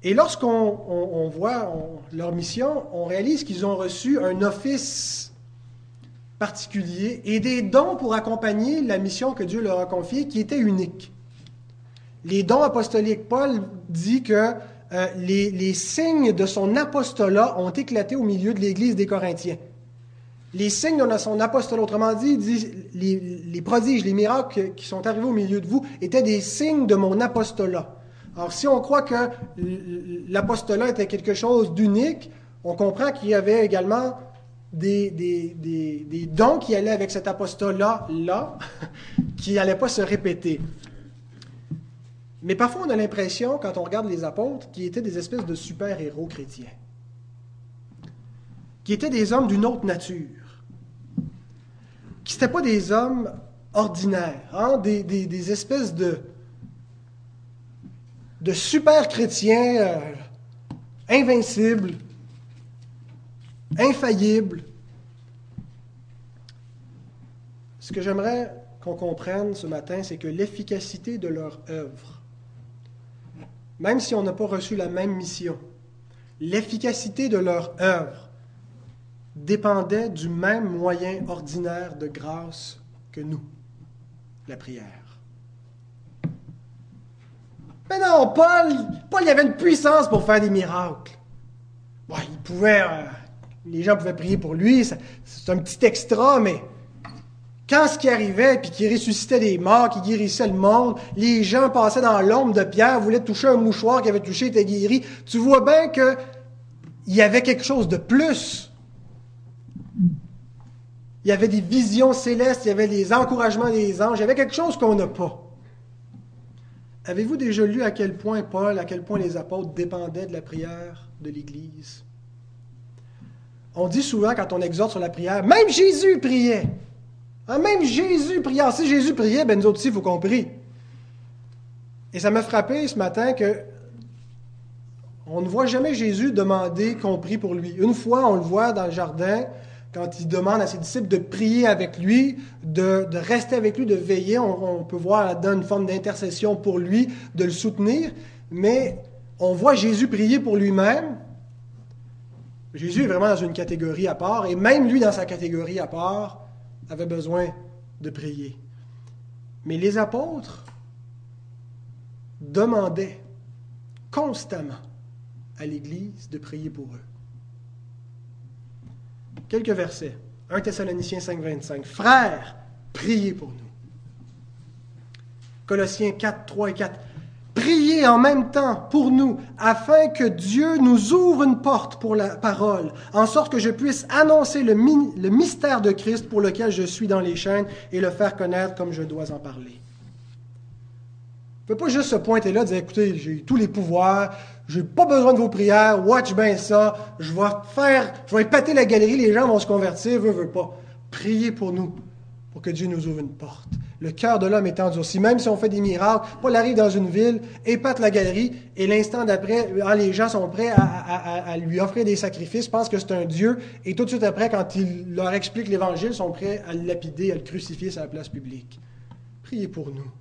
Et lorsqu'on voit leur mission, on réalise qu'ils ont reçu un office particulier et des dons pour accompagner la mission que Dieu leur a confiée qui était unique. Les dons apostoliques, Paul dit que euh, les, signes de son apostolat ont éclaté au milieu de l'Église des Corinthiens. Les signes de son apostolat, autrement dit, les prodiges, les miracles qui sont arrivés au milieu de vous étaient des signes de mon apostolat. Alors, si on croit que l'apostolat était quelque chose d'unique, on comprend qu'il y avait également des, dons qui allaient avec cet apostolat-là, là, *laughs* qui n'allaient pas se répéter. Mais parfois, on a l'impression, quand on regarde les apôtres, qu'ils étaient des espèces de super-héros chrétiens, qui étaient des hommes d'une autre nature, qui n'étaient pas des hommes ordinaires, hein, des espèces de, de super chrétiens euh, invincibles, infaillibles. Ce que j'aimerais qu'on comprenne ce matin, c'est que l'efficacité de leur œuvre, même si on n'a pas reçu la même mission, l'efficacité de leur œuvre dépendait du même moyen ordinaire de grâce que nous, la prière. Mais non, Paul, Paul, il avait une puissance pour faire des miracles. il pouvait, euh, les gens pouvaient prier pour lui, c'est un petit extra, mais quand ce qui arrivait, puis qu'il ressuscitait des morts, qu'il guérissait le monde, les gens passaient dans l'ombre de Pierre, voulaient toucher un mouchoir qui avait touché, était guéri. Tu vois bien qu'il y avait quelque chose de plus. Il y avait des visions célestes, il y avait des encouragements des anges, il y avait quelque chose qu'on n'a pas. Avez-vous déjà lu à quel point Paul, à quel point les apôtres dépendaient de la prière de l'Église? On dit souvent quand on exhorte sur la prière, même Jésus priait. Hein, même Jésus priait. si Jésus priait, ben nous aussi, il faut. Et ça m'a frappé ce matin que on ne voit jamais Jésus demander qu'on prie pour lui. Une fois, on le voit dans le jardin, quand il demande à ses disciples de prier avec lui, de, rester avec lui, de veiller. On, peut voir là-dedans une forme d'intercession pour lui, de le soutenir, mais on voit Jésus prier pour lui-même. Jésus est vraiment dans une catégorie à part, et même lui, dans sa catégorie à part, avait besoin de prier. Mais les apôtres demandaient constamment à l'Église de prier pour eux. Quelques versets. 1 Thessaloniciens 5, 25. Frères, priez pour nous. Colossiens 4, 3 et 4. Priez en même temps pour nous, afin que Dieu nous ouvre une porte pour la parole, en sorte que je puisse annoncer le, le mystère de Christ pour lequel je suis dans les chaînes et le faire connaître comme je dois en parler. Ne peut pas juste se pointer là et dire, écoutez, j'ai tous les pouvoirs, j'ai pas besoin de vos prières, watch bien ça, je vais faire, je vais épater la galerie, les gens vont se convertir, veut, veut pas. Priez pour nous, pour que Dieu nous ouvre une porte. Le cœur de l'homme est endurci. Même si on fait des miracles, Paul arrive dans une ville, épate la galerie, et l'instant d'après, ah, les gens sont prêts à, lui offrir des sacrifices, pensent que c'est un Dieu, et tout de suite après, quand il leur explique l'Évangile, sont prêts à le lapider, à le crucifier sur la place publique. Priez pour nous.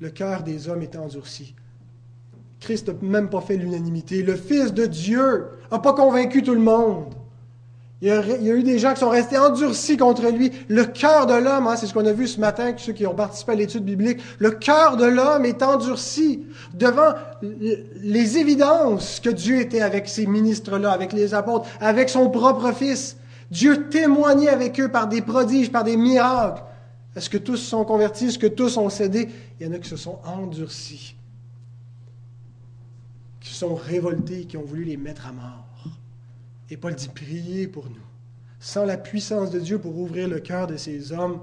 Le cœur des hommes est endurci. Christ n'a même pas fait l'unanimité. Le Fils de Dieu n'a pas convaincu tout le monde. Il y, a, eu des gens qui sont restés endurcis contre lui. Le cœur de l'homme, hein, c'est ce qu'on a vu ce matin, ceux qui ont participé à l'étude biblique, le cœur de l'homme est endurci devant les évidences que Dieu était avec ces ministres-là, avec les apôtres, avec son propre Fils. Dieu témoignait avec eux par des prodiges, par des miracles. Est-ce que tous sont convertis? Est-ce que tous ont cédé? Il y en a qui se sont endurcis qui sont révoltés, qui ont voulu les mettre à mort. Et Paul dit, priez pour nous. Sans la puissance de Dieu pour ouvrir le cœur de ces hommes,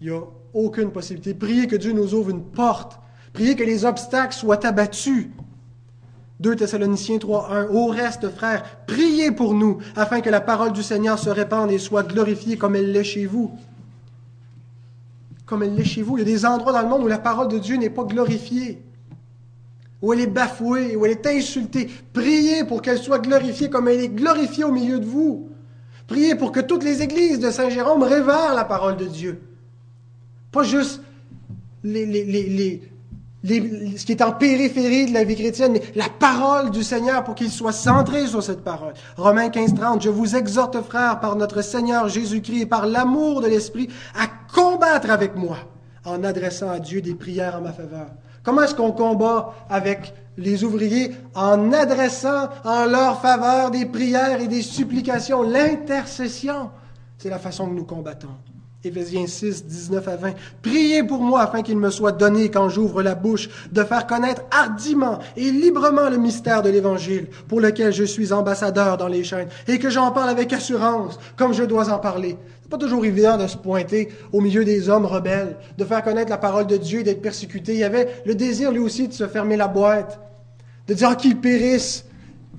il n'y a aucune possibilité. Priez que Dieu nous ouvre une porte. Priez que les obstacles soient abattus. 2 Thessaloniciens 3.1. Au reste, frères, priez pour nous, afin que la parole du Seigneur se répande et soit glorifiée comme elle l'est chez vous. Comme elle l'est chez vous. Il y a des endroits dans le monde où la parole de Dieu n'est pas glorifiée. où elle est bafouée, où elle est insultée. Priez pour qu'elle soit glorifiée comme elle est glorifiée au milieu de vous. Priez pour que toutes les églises de Saint-Jérôme révèrent la parole de Dieu. Pas juste les, les, les, ce qui est en périphérie de la vie chrétienne, mais la parole du Seigneur pour qu'il soit centré sur cette parole. Romains 15, 30, je vous exhorte, frères, par notre Seigneur Jésus-Christ et par l'amour de l'Esprit, à combattre avec moi en adressant à Dieu des prières en ma faveur. Comment est-ce qu'on combat avec les ouvriers? En adressant en leur faveur des prières et des supplications, l'intercession? C'est la façon que nous combattons. Éphésiens 6, 19 à 20. Priez pour moi afin qu'il me soit donné, quand j'ouvre la bouche, de faire connaître hardiment et librement le mystère de l'Évangile, pour lequel je suis ambassadeur dans les chaînes, et que j'en parle avec assurance, comme je dois en parler. C'est pas toujours évident de se pointer au milieu des hommes rebelles, de faire connaître la parole de Dieu et d'être persécuté. Il y avait le désir, lui aussi, de se fermer la boîte, de dire qu'ils périssent,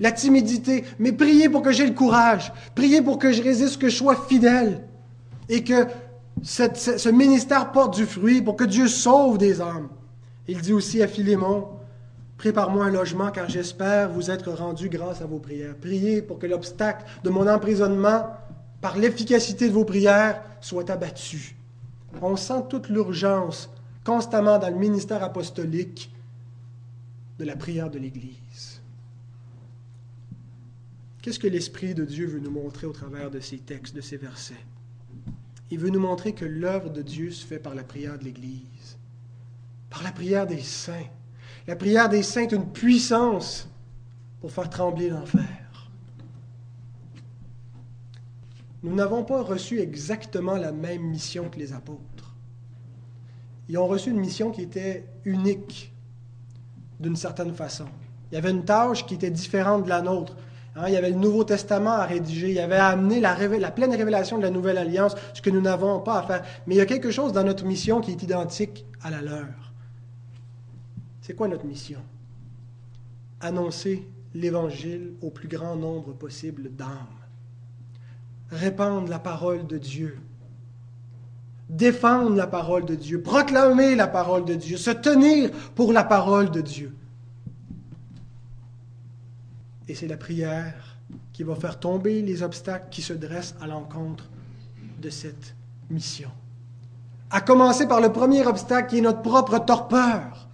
la timidité, mais priez pour que j'ai le courage, priez pour que je résiste, que je sois fidèle, et que ce ministère porte du fruit pour que Dieu sauve des âmes. Il dit aussi à Philémon, Prépare-moi un logement car j'espère vous être rendu grâce à vos prières. Priez pour que l'obstacle de mon emprisonnement, par l'efficacité de vos prières, soit abattu. On sent toute l'urgence constamment dans le ministère apostolique de la prière de l'Église. Qu'est-ce que l'Esprit de Dieu veut nous montrer au travers de ces textes, de ces versets? Il veut nous montrer que l'œuvre de Dieu se fait par la prière de l'Église, par la prière des saints. La prière des saints est une puissance pour faire trembler l'enfer. Nous n'avons pas reçu exactement la même mission que les apôtres. Ils ont reçu une mission qui était unique d'une certaine façon. Il y avait une tâche qui était différente de la nôtre. Hein, il y avait le Nouveau Testament à rédiger. Il y avait à amener la, la, pleine révélation de la Nouvelle Alliance, ce que nous n'avons pas à faire. Mais il y a quelque chose dans notre mission qui est identique à la leur. C'est quoi notre mission? Annoncer l'Évangile au plus grand nombre possible d'âmes. Répandre la parole de Dieu. Défendre la parole de Dieu. Proclamer la parole de Dieu. Se tenir pour la parole de Dieu. Et c'est la prière qui va faire tomber les obstacles qui se dressent à l'encontre de cette mission. À commencer par le premier obstacle qui est notre propre torpeur,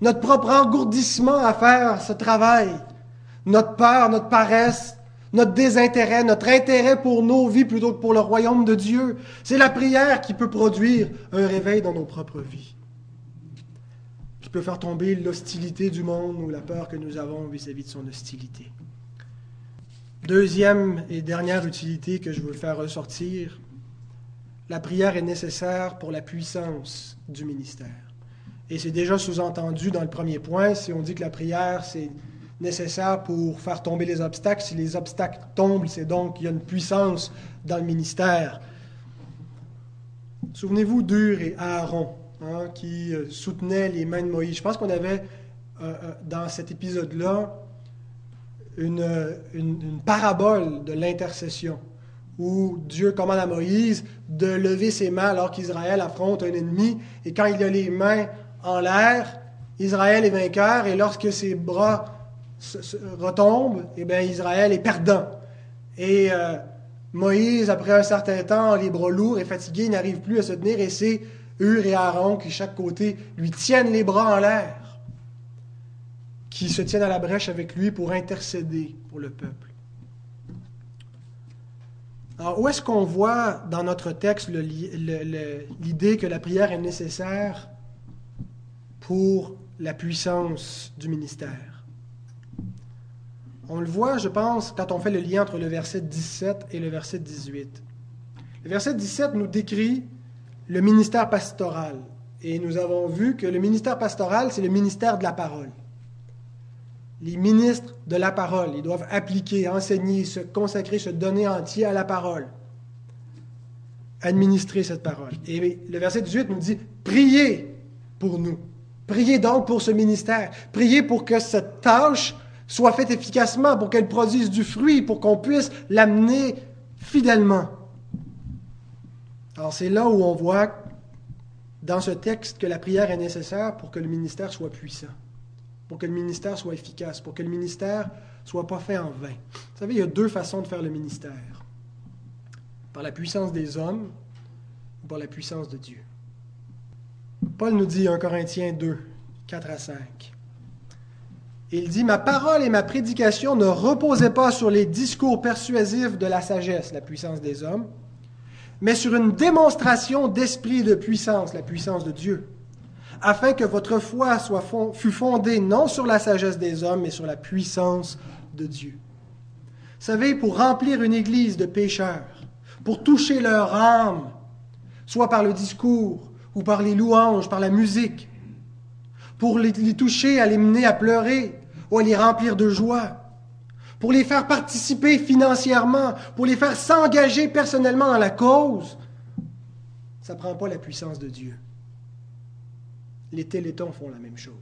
notre propre engourdissement à faire ce travail, notre peur, notre paresse, notre désintérêt, notre intérêt pour nos vies plutôt que pour le royaume de Dieu. C'est la prière qui peut produire un réveil dans nos propres vies peut faire tomber l'hostilité du monde ou la peur que nous avons vis-à-vis de son hostilité. Deuxième et dernière utilité que je veux faire ressortir, la prière est nécessaire pour la puissance du ministère. Et c'est déjà sous-entendu dans le premier point, si on dit que la prière, c'est nécessaire pour faire tomber les obstacles, si les obstacles tombent, c'est donc qu'il y a une puissance dans le ministère. Souvenez-vous d'Ur et Aaron. Hein, qui euh, soutenait les mains de Moïse. Je pense qu'on avait euh, euh, dans cet épisode-là une, une, parabole de l'intercession où Dieu commande à Moïse de lever ses mains alors qu'Israël affronte un ennemi. Et quand il a les mains en l'air, Israël est vainqueur. Et lorsque ses bras retombent, eh bien, Israël est perdant. Et Moïse, après un certain temps, les bras lourds et fatigué, n'arrive plus à se tenir. Et c'est Hur et Aaron qui, chaque côté, lui tiennent les bras en l'air, qui se tiennent à la brèche avec lui pour intercéder pour le peuple. Alors, où est-ce qu'on voit dans notre texte l'idée que la prière est nécessaire pour la puissance du ministère? On le voit, je pense, quand on fait le lien entre le verset 17 et le verset 18. Le verset 17 nous décrit le ministère pastoral. Et nous avons vu que le ministère pastoral, c'est le ministère de la parole. Les ministres de la parole, ils doivent appliquer, enseigner, se consacrer, se donner entier à la parole. Administrer cette parole. Et le verset 18 nous dit, priez pour nous. Priez donc pour ce ministère. Priez pour que cette tâche soit faite efficacement, pour qu'elle produise du fruit, pour qu'on puisse l'amener fidèlement. Alors c'est là où on voit dans ce texte que la prière est nécessaire pour que le ministère soit puissant. pour que le ministère soit efficace, pour que le ministère soit pas fait en vain. Vous savez, il y a deux façons de faire le ministère. Par la puissance des hommes ou par la puissance de Dieu. Paul nous dit 1 Corinthiens 2, 4 à 5. Il dit, Ma parole et ma prédication ne reposaient pas sur les discours persuasifs de la sagesse, la puissance des hommes, mais sur une démonstration d'esprit de puissance, la puissance de Dieu, afin que votre foi fût fondée non sur la sagesse des hommes, mais sur la puissance de Dieu. Vous savez, pour remplir une église de pécheurs, pour toucher leur âme, soit par le discours ou par les louanges, par la musique, pour les toucher, à les mener à pleurer ou à les remplir de joie, pour les faire participer financièrement, pour les faire s'engager personnellement dans la cause, ça ne prend pas la puissance de Dieu. Les télétons font la même chose.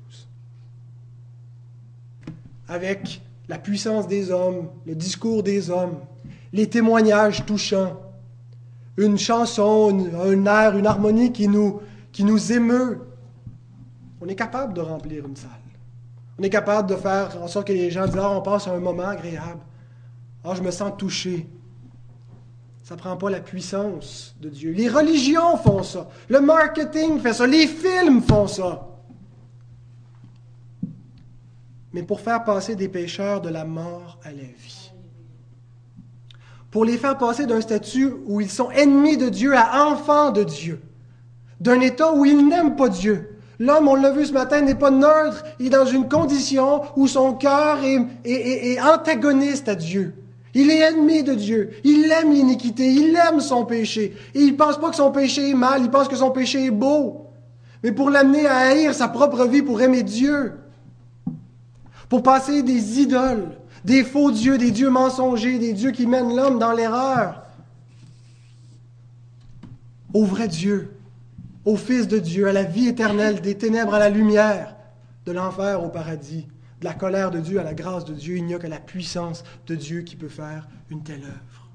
Avec la puissance des hommes, le discours des hommes, les témoignages touchants, une chanson, un air, une harmonie qui nous, qui nous émeut, on est capable de remplir une salle. On est capable de faire en sorte que les gens disent Ah, on passe un moment agréable. Ah, je me sens touché. Ça ne prend pas la puissance de Dieu. Les religions font ça. Le marketing fait ça. Les films font ça. Mais pour faire passer des pécheurs de la mort à la vie. Pour les faire passer d'un statut où ils sont ennemis de Dieu à enfants de Dieu. D'un état où ils n'aiment pas Dieu L'homme, on l'a vu ce matin, n'est pas neutre. Il est dans une condition où son cœur est, antagoniste à Dieu. Il est ennemi de Dieu. Il aime l'iniquité. Il aime son péché. Et il ne pense pas que son péché est mal. Il pense que son péché est beau. Mais pour l'amener à haïr sa propre vie, pour aimer Dieu. Pour passer des idoles, des faux dieux, des dieux mensongers, des dieux qui mènent l'homme dans l'erreur. Au vrai Dieu au Fils de Dieu, à la vie éternelle, des ténèbres à la lumière, de l'enfer au paradis, de la colère de Dieu à la grâce de Dieu. Il n'y a que la puissance de Dieu qui peut faire une telle œuvre.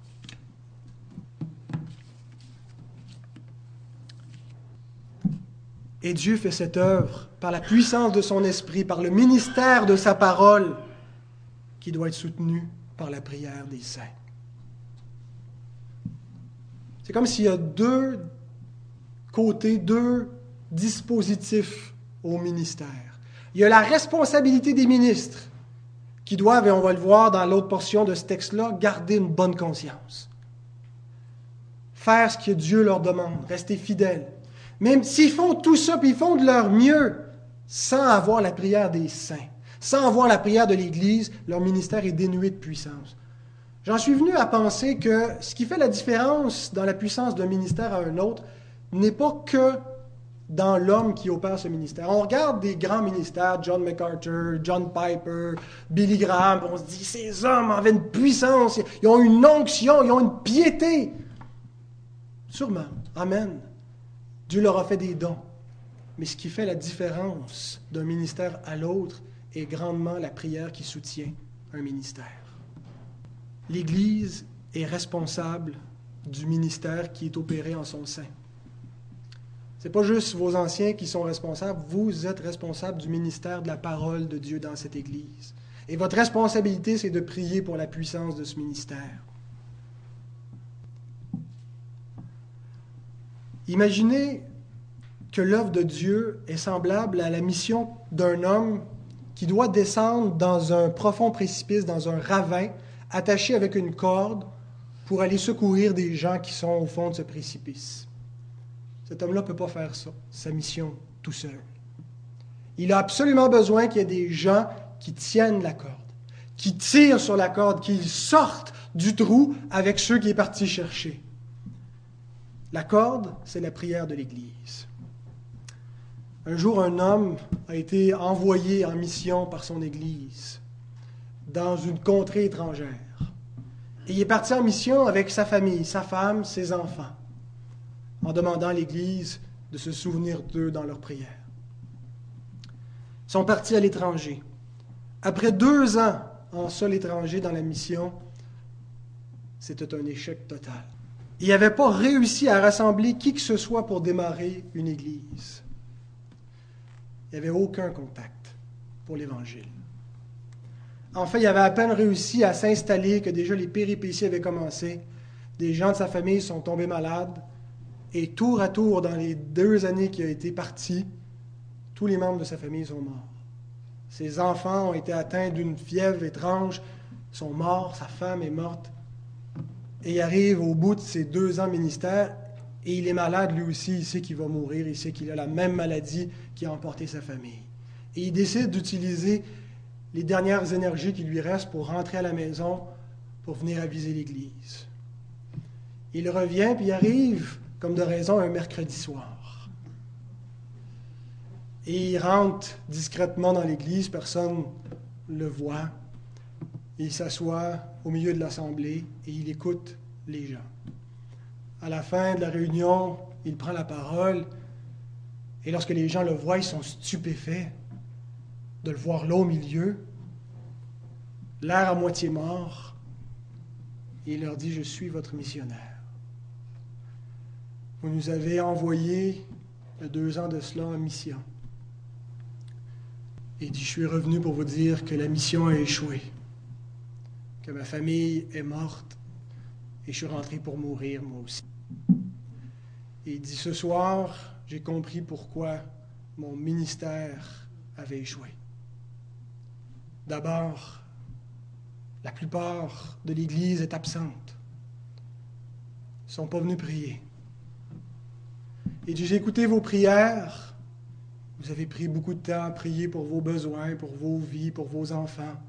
Et Dieu fait cette œuvre par la puissance de son esprit, par le ministère de sa parole, qui doit être soutenu par la prière des saints. C'est comme s'il y a deux côté deux dispositifs au ministère. Il y a la responsabilité des ministres qui doivent, et on va le voir dans l'autre portion de ce texte-là, garder une bonne conscience. Faire ce que Dieu leur demande, rester fidèles. Même s'ils font tout ça, puis ils font de leur mieux, sans avoir la prière des saints, sans avoir la prière de l'Église, leur ministère est dénué de puissance. J'en suis venu à penser que ce qui fait la différence dans la puissance d'un ministère à un autre, n'est pas que dans l'homme qui opère ce ministère. On regarde des grands ministères, John MacArthur, John Piper, Billy Graham, on se dit, ces hommes avaient une puissance, ils ont une onction, ils ont une piété. Sûrement, Amen. Dieu leur a fait des dons. Mais ce qui fait la différence d'un ministère à l'autre est grandement la prière qui soutient un ministère. L'Église est responsable du ministère qui est opéré en son sein. N'est pas juste vos anciens qui sont responsables, vous êtes responsables du ministère de la parole de Dieu dans cette Église. Et votre responsabilité, c'est de prier pour la puissance de ce ministère. Imaginez que l'œuvre de Dieu est semblable à la mission d'un homme qui doit descendre dans un profond précipice, dans un ravin, attaché avec une corde pour aller secourir des gens qui sont au fond de ce précipice. Cet homme-là ne peut pas faire ça, sa mission tout seul. Il a absolument besoin qu'il y ait des gens qui tiennent la corde, qui tirent sur la corde, qui sortent du trou avec ceux qui est parti chercher. La corde, c'est la prière de l'Église. Un jour, un homme a été envoyé en mission par son Église dans une contrée étrangère. Et il est parti en mission avec sa famille, sa femme, ses enfants en demandant à l'Église de se souvenir d'eux dans leurs prières. Ils sont partis à l'étranger. Après deux ans en sol étranger dans la mission, c'était un échec total. Il n'avait pas réussi à rassembler qui que ce soit pour démarrer une église. Il n'y avait aucun contact. pour l'Évangile. En fait, il avait à peine réussi à s'installer que déjà les péripéties avaient commencé. Des gens de sa famille sont tombés malades. Et tour à tour, dans les deux années qu'il a été parti, tous les membres de sa famille sont morts. Ses enfants ont été atteints d'une fièvre étrange, sont morts, sa femme est morte. Et il arrive au bout de ses deux ans ministère et il est malade lui aussi, il sait qu'il va mourir, il sait qu'il a la même maladie qui a emporté sa famille. Et il décide d'utiliser les dernières énergies qui lui restent pour rentrer à la maison, pour venir aviser l'Église. Il revient, puis il arrive, comme de raison, un mercredi soir. Et il rentre discrètement dans l'Église, personne ne le voit. Il s'assoit au milieu de l'assemblée et il écoute les gens. À la fin de la réunion, il prend la parole et lorsque les gens le voient, ils sont stupéfaits de le voir là au milieu, l'air à moitié mort, et il leur dit, je suis votre missionnaire. Vous nous avez envoyés il y a deux ans de cela en mission. Et dit, je suis revenu pour vous dire que la mission a échoué, que ma famille est morte, et je suis rentré pour mourir moi aussi. Et il dit, ce soir, j'ai compris pourquoi mon ministère avait échoué. D'abord, la plupart de l'Église est absente. Ils ne sont pas venus prier. Et j'ai écouté vos prières. Vous avez pris beaucoup de temps à prier pour vos besoins, pour vos vies, pour vos enfants.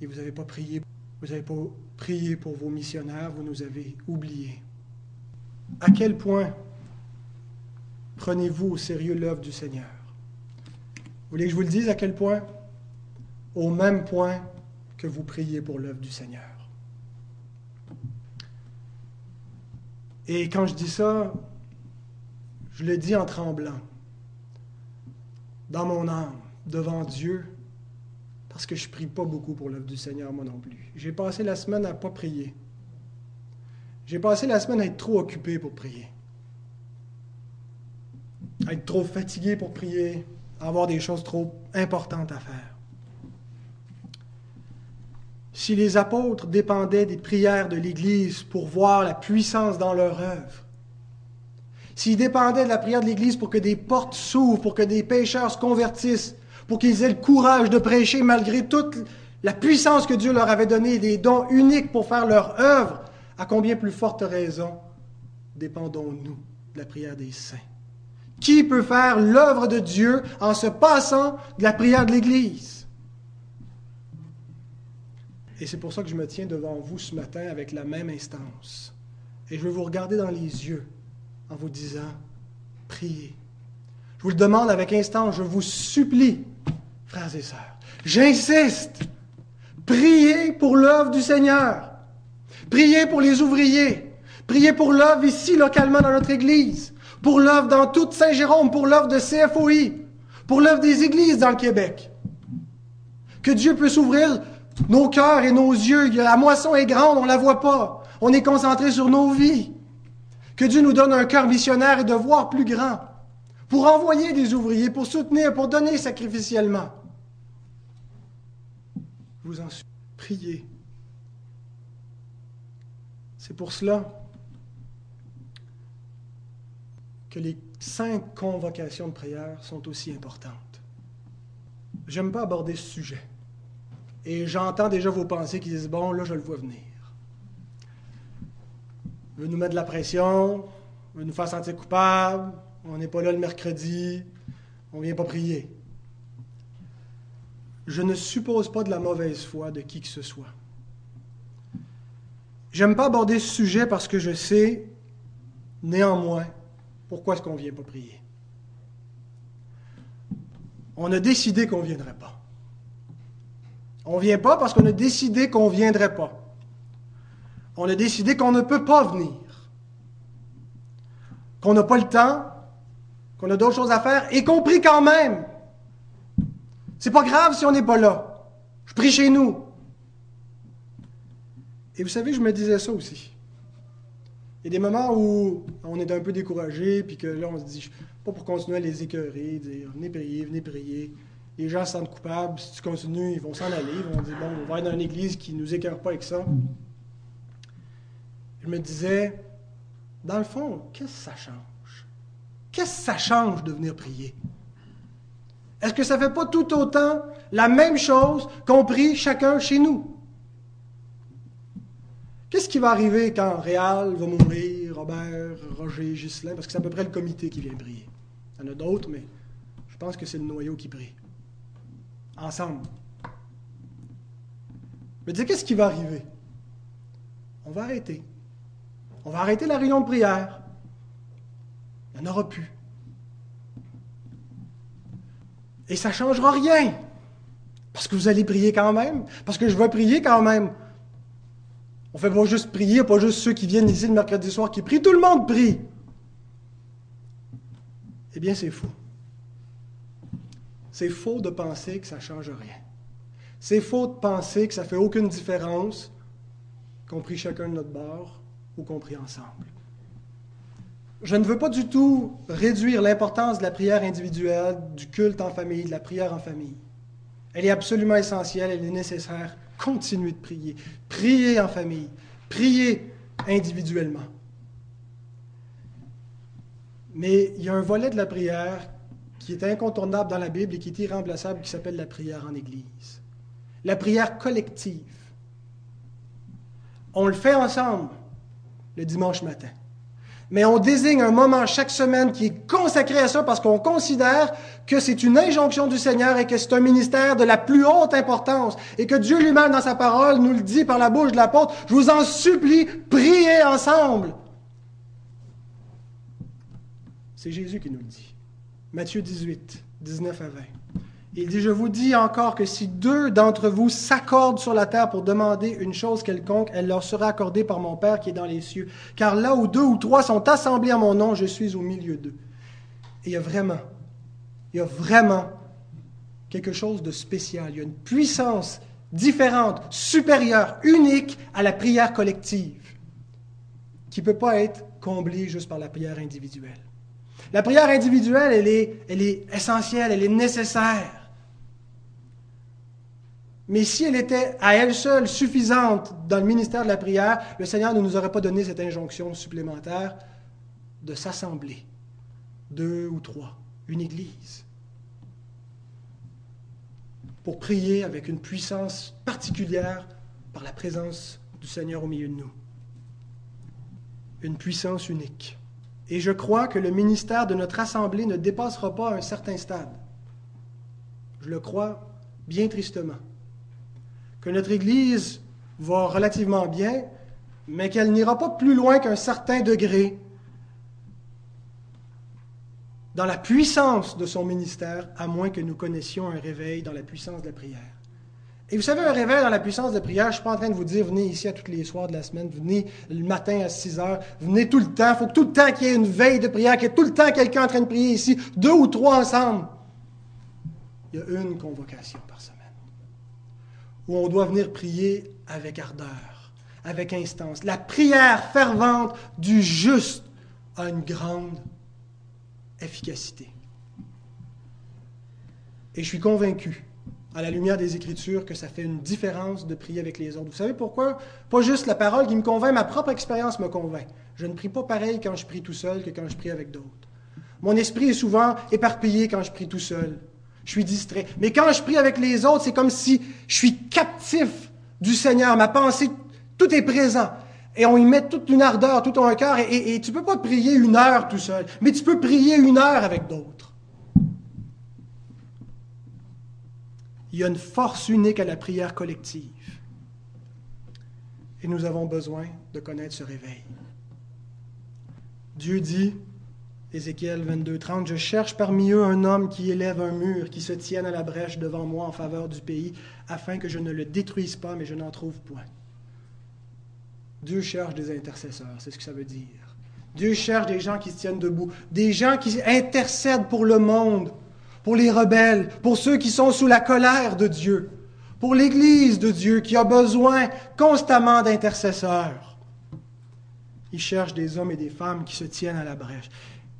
Et vous n'avez pas prié. Vous n'avez pas prié pour vos missionnaires, vous nous avez oubliés. À quel point prenez-vous au sérieux l'œuvre du Seigneur? Vous voulez que je vous le dise à quel point? au même point que vous priez pour l'œuvre du Seigneur. Et quand je dis ça, je le dis en tremblant, dans mon âme, devant Dieu, parce que je ne prie pas beaucoup pour l'œuvre du Seigneur, moi non plus. J'ai passé la semaine à ne pas prier. J'ai passé la semaine à être trop occupé pour prier. À être trop fatigué pour prier, à avoir des choses trop importantes à faire. Si les apôtres dépendaient des prières de l'Église pour voir la puissance dans leur œuvre, s'ils dépendaient de la prière de l'Église pour que des portes s'ouvrent, pour que des pécheurs se convertissent, pour qu'ils aient le courage de prêcher malgré toute la puissance que Dieu leur avait donnée, des dons uniques pour faire leur œuvre, à combien plus forte raison dépendons-nous de la prière des saints? Qui peut faire l'œuvre de Dieu en se passant de la prière de l'Église? Et c'est pour ça que je me tiens devant vous ce matin avec la même instance. Et je veux vous regarder dans les yeux en vous disant, priez. Je vous le demande avec instance, je vous supplie, frères et sœurs. J'insiste, priez pour l'œuvre du Seigneur. Priez pour les ouvriers. Priez pour l'œuvre ici, localement, dans notre Église. Pour l'œuvre dans toute Saint-Jérôme, pour l'œuvre de CFOI, pour l'œuvre des églises dans le Québec. Que Dieu puisse ouvrir nos cœurs et nos yeux, la moisson est grande, on ne la voit pas. On est concentré sur nos vies. Que Dieu nous donne un cœur missionnaire et de voir plus grand pour envoyer des ouvriers, pour soutenir, pour donner sacrificiellement. vous en priez. C'est pour cela que les cinq convocations de prière sont aussi importantes. J'aime pas aborder ce sujet. Et j'entends déjà vos pensées qui disent, bon, là, je le vois venir. Veut nous mettre de la pression, veut nous faire sentir coupables, on n'est pas là le mercredi, on ne vient pas prier. Je ne suppose pas de la mauvaise foi de qui que ce soit. J'aime pas aborder ce sujet parce que je sais, néanmoins, pourquoi est-ce qu'on ne vient pas prier. On a décidé qu'on ne viendrait pas. On ne vient pas parce qu'on a décidé qu'on ne viendrait pas. On a décidé qu'on ne peut pas venir. Qu'on n'a pas le temps, qu'on a d'autres choses à faire, y compris quand même. C'est pas grave si on n'est pas là. Je prie chez nous. Et vous savez, je me disais ça aussi. Il y a des moments où on est un peu découragé, puis que là, on se dit, pas pour continuer à les écœurer, dire, venez prier, venez prier. les gens se sentent coupables. Si tu continues, ils vont s'en aller. Ils vont dire, bon, on va être dans une église qui ne nous écœure pas avec ça. Je me disais, dans le fond, qu'est-ce que ça change? Qu'est-ce que ça change de venir prier? Est-ce que ça ne fait pas tout autant la même chose qu'on prie chacun chez nous? Qu'est-ce qui va arriver quand Réal va mourir, Robert, Roger, Ghislain, parce que c'est à peu près le comité qui vient prier. Il y en a d'autres, mais je pense que c'est le noyau qui prie. Ensemble. Mais dis, qu'est-ce qui va arriver? On va arrêter. On va arrêter la réunion de prière. Il n'y en aura plus. Et ça ne changera rien. Parce que vous allez prier quand même. Parce que je vais prier quand même. On fait pas juste prier, pas juste ceux qui viennent ici le mercredi soir qui prient. Tout le monde prie. Eh bien, c'est faux. C'est faux de penser que ça ne change rien. C'est faux de penser que ça ne fait aucune différence qu'on prie chacun de notre bord ou qu'on prie ensemble. Je ne veux pas du tout réduire l'importance de la prière individuelle, du culte en famille, de la prière en famille. Elle est absolument essentielle, elle est nécessaire continuez de prier. Priez en famille. Priez individuellement. Mais il y a un volet de la prière qui est incontournable dans la Bible et qui est irremplaçable, qui s'appelle la prière en Église. La prière collective. On le fait ensemble le dimanche matin mais on désigne un moment chaque semaine qui est consacré à ça parce qu'on considère que c'est une injonction du Seigneur et que c'est un ministère de la plus haute importance et que Dieu lui-même dans sa parole nous le dit par la bouche de l'apôtre, je vous en supplie, priez ensemble. C'est Jésus qui nous le dit. Matthieu 18, 19 à 20. Il dit, je vous dis encore que si deux d'entre vous s'accordent sur la terre pour demander une chose quelconque, elle leur sera accordée par mon Père qui est dans les cieux. Car là où deux ou trois sont assemblés à mon nom, je suis au milieu d'eux. Et il y a vraiment, il y a vraiment quelque chose de spécial. Il y a une puissance différente, supérieure, unique à la prière collective, qui ne peut pas être comblée juste par la prière individuelle. La prière individuelle, elle est, elle est essentielle, elle est nécessaire. Mais si elle était à elle seule suffisante dans le ministère de la prière, le Seigneur ne nous aurait pas donné cette injonction supplémentaire de s'assembler, deux ou trois, une église, pour prier avec une puissance particulière par la présence du Seigneur au milieu de nous. Une puissance unique. Et je crois que le ministère de notre Assemblée ne dépassera pas un certain stade. Je le crois bien tristement que notre Église va relativement bien, mais qu'elle n'ira pas plus loin qu'un certain degré dans la puissance de son ministère, à moins que nous connaissions un réveil dans la puissance de la prière. Et vous savez, un réveil dans la puissance de la prière, je ne suis pas en train de vous dire, venez ici à tous les soirs de la semaine, venez le matin à 6 heures, venez tout le temps. Il faut que tout le temps qu'il y ait une veille de prière, qu'il y ait tout le temps quelqu'un en train de prier ici, deux ou trois ensemble. Il y a une convocation par semaine où on doit venir prier avec ardeur, avec instance. La prière fervente du juste a une grande efficacité. Et je suis convaincu, à la lumière des Écritures, que ça fait une différence de prier avec les autres. Vous savez pourquoi? Pas juste la parole qui me convainc, ma propre expérience me convainc. Je ne prie pas pareil quand je prie tout seul que quand je prie avec d'autres. Mon esprit est souvent éparpillé quand je prie tout seul je suis distrait. Mais quand je prie avec les autres, c'est comme si je suis captif du Seigneur. Ma pensée, tout est présent. Et on y met toute une ardeur, tout un cœur. Et, tu ne peux pas prier une heure tout seul, mais tu peux prier une heure avec d'autres. Il y a une force unique à la prière collective. Et nous avons besoin de connaître ce réveil. Dieu dit, Ézéchiel 22, 30, Je cherche parmi eux un homme qui élève un mur, qui se tienne à la brèche devant moi en faveur du pays, afin que je ne le détruise pas, mais je n'en trouve point. Dieu cherche des intercesseurs, c'est ce que ça veut dire. Dieu cherche des gens qui se tiennent debout, des gens qui intercèdent pour le monde, pour les rebelles, pour ceux qui sont sous la colère de Dieu, pour l'Église de Dieu qui a besoin constamment d'intercesseurs. Il cherche des hommes et des femmes qui se tiennent à la brèche.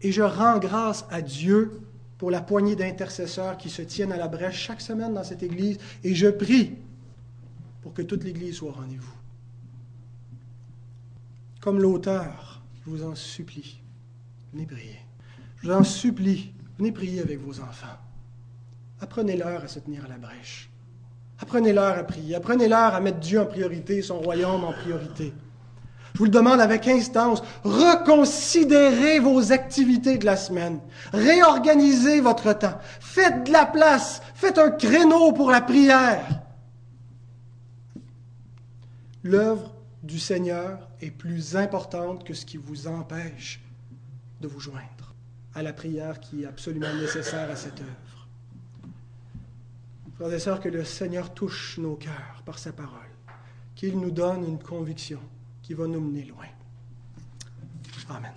Et je rends grâce à Dieu pour la poignée d'intercesseurs qui se tiennent à la brèche chaque semaine dans cette Église. Et je prie pour que toute l'Église soit au rendez-vous. Comme l'auteur, je vous en supplie, venez prier. Je vous en supplie, venez prier avec vos enfants. Apprenez-leur à se tenir à la brèche. Apprenez-leur à prier. Apprenez-leur à mettre Dieu en priorité, son royaume en priorité. Je vous le demande avec instance, reconsidérez vos activités de la semaine. Réorganisez votre temps. Faites de la place. Faites un créneau pour la prière. L'œuvre du Seigneur est plus importante que ce qui vous empêche de vous joindre à la prière qui est absolument nécessaire à cette œuvre. Frères et sœurs, que le Seigneur touche nos cœurs par sa parole, qu'il nous donne une conviction qui va nous mener loin. Amen.